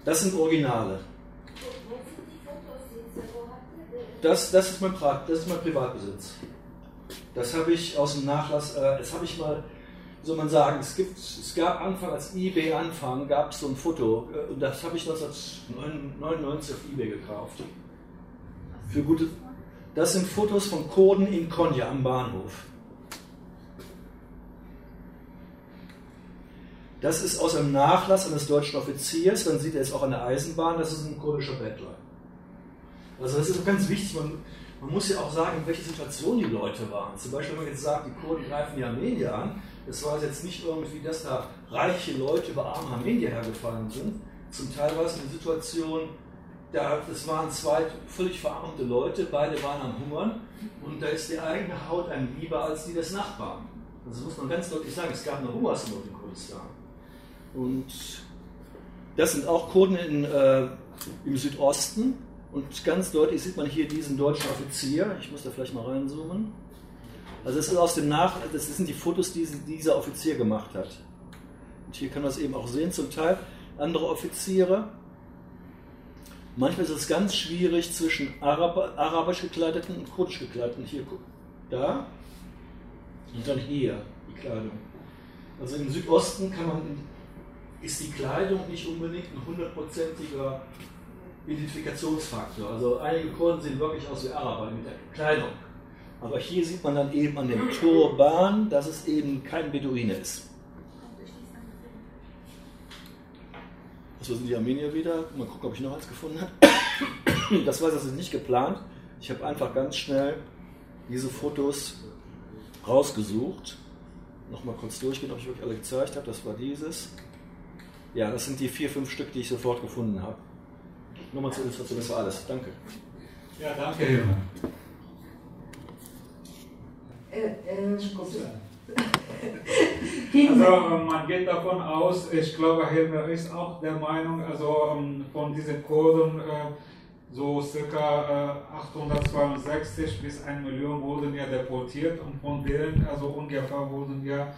Das sind Originale. Das, das, ist mein, das ist mein Privatbesitz. Das habe ich aus dem Nachlass, äh, das habe ich mal, soll man sagen, es, gibt, es gab Anfang, als eBay anfang, gab es so ein Foto äh, und das habe ich 1999 auf eBay gekauft. Für gute, das sind Fotos von Kurden in Konya am Bahnhof. Das ist aus einem Nachlass eines deutschen Offiziers, man sieht es auch an der Eisenbahn, das ist ein kurdischer Bettler. Also das ist auch ganz wichtig, man, man muss ja auch sagen, in welcher Situation die Leute waren. Zum Beispiel, wenn man jetzt sagt, die Kurden greifen die Armenier an, das war jetzt nicht irgendwie, dass da reiche Leute über arme Armenier hergefallen sind. Zum Teil war es eine Situation, da, das waren zwei völlig verarmte Leute, beide waren am Hungern und da ist die eigene Haut einem lieber als die des Nachbarn. Das muss man ganz deutlich sagen, es gab eine Hungersnot in Kurdistan. Und das sind auch Kurden in, äh, im Südosten, und ganz deutlich sieht man hier diesen deutschen Offizier. Ich muss da vielleicht mal reinzoomen. Also das ist aus dem Nach, das sind die Fotos, die dieser Offizier gemacht hat. Und hier kann man es eben auch sehen, zum Teil andere Offiziere. Manchmal ist es ganz schwierig zwischen Arab, arabisch gekleideten und kurdisch gekleideten. Hier, da und dann hier die Kleidung. Also im Südosten kann man, ist die Kleidung nicht unbedingt ein hundertprozentiger Identifikationsfaktor. Also einige Kurden sehen wirklich aus wie Araber mit der Kleidung. Aber hier sieht man dann eben an dem Turban, dass es eben kein Beduine ist. Das sind die Armenier wieder. Mal gucken, ob ich noch eins gefunden habe. Das war das ist nicht geplant. Ich habe einfach ganz schnell diese Fotos rausgesucht. Nochmal kurz durchgehen, ob ich wirklich alle gezeigt habe. Das war dieses. Ja, das sind die vier, fünf Stück, die ich sofort gefunden habe. Nochmal zur Illustration, das war alles. Danke. Ja, danke, Hilme. Äh, äh, Also man geht davon aus, ich glaube, Hilmer ist auch der Meinung, also ähm, von diesen Kurden äh, so circa 862 äh, bis 1 Million wurden ja deportiert und von denen also ungefähr wurden ja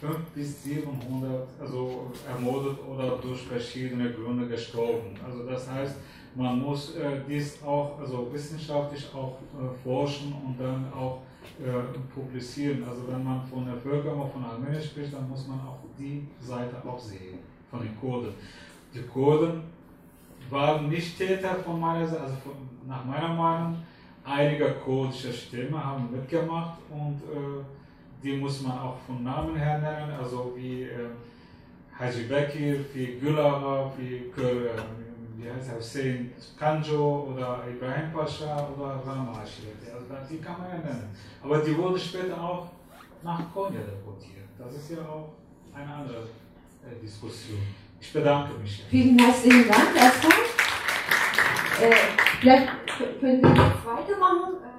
5 bis 700 also ermordet oder durch verschiedene Gründe gestorben. Also das heißt, man muss äh, dies auch also wissenschaftlich auch forschen und dann auch äh, publizieren. Also wenn man von der Völkermord von Armenien spricht, dann muss man auch die Seite auch sehen, von den Kurden. Die Kurden waren nicht Täter von meiner Seite, also von, nach meiner Meinung, einige kurdische Stämme haben mitgemacht und äh, die muss man auch von Namen her nennen, also wie äh, Haji Bekir, wie Gülara, wie Kür, wie heißt er, Hussein Kanjo oder Ibrahim Pascha oder Rama. Also die kann man ja nennen. Aber die wurde später auch nach Konya deportiert. Das ist ja auch eine andere äh, Diskussion. Ich bedanke mich. Vielen herzlichen Dank erstmal. Äh, vielleicht können wir jetzt weitermachen.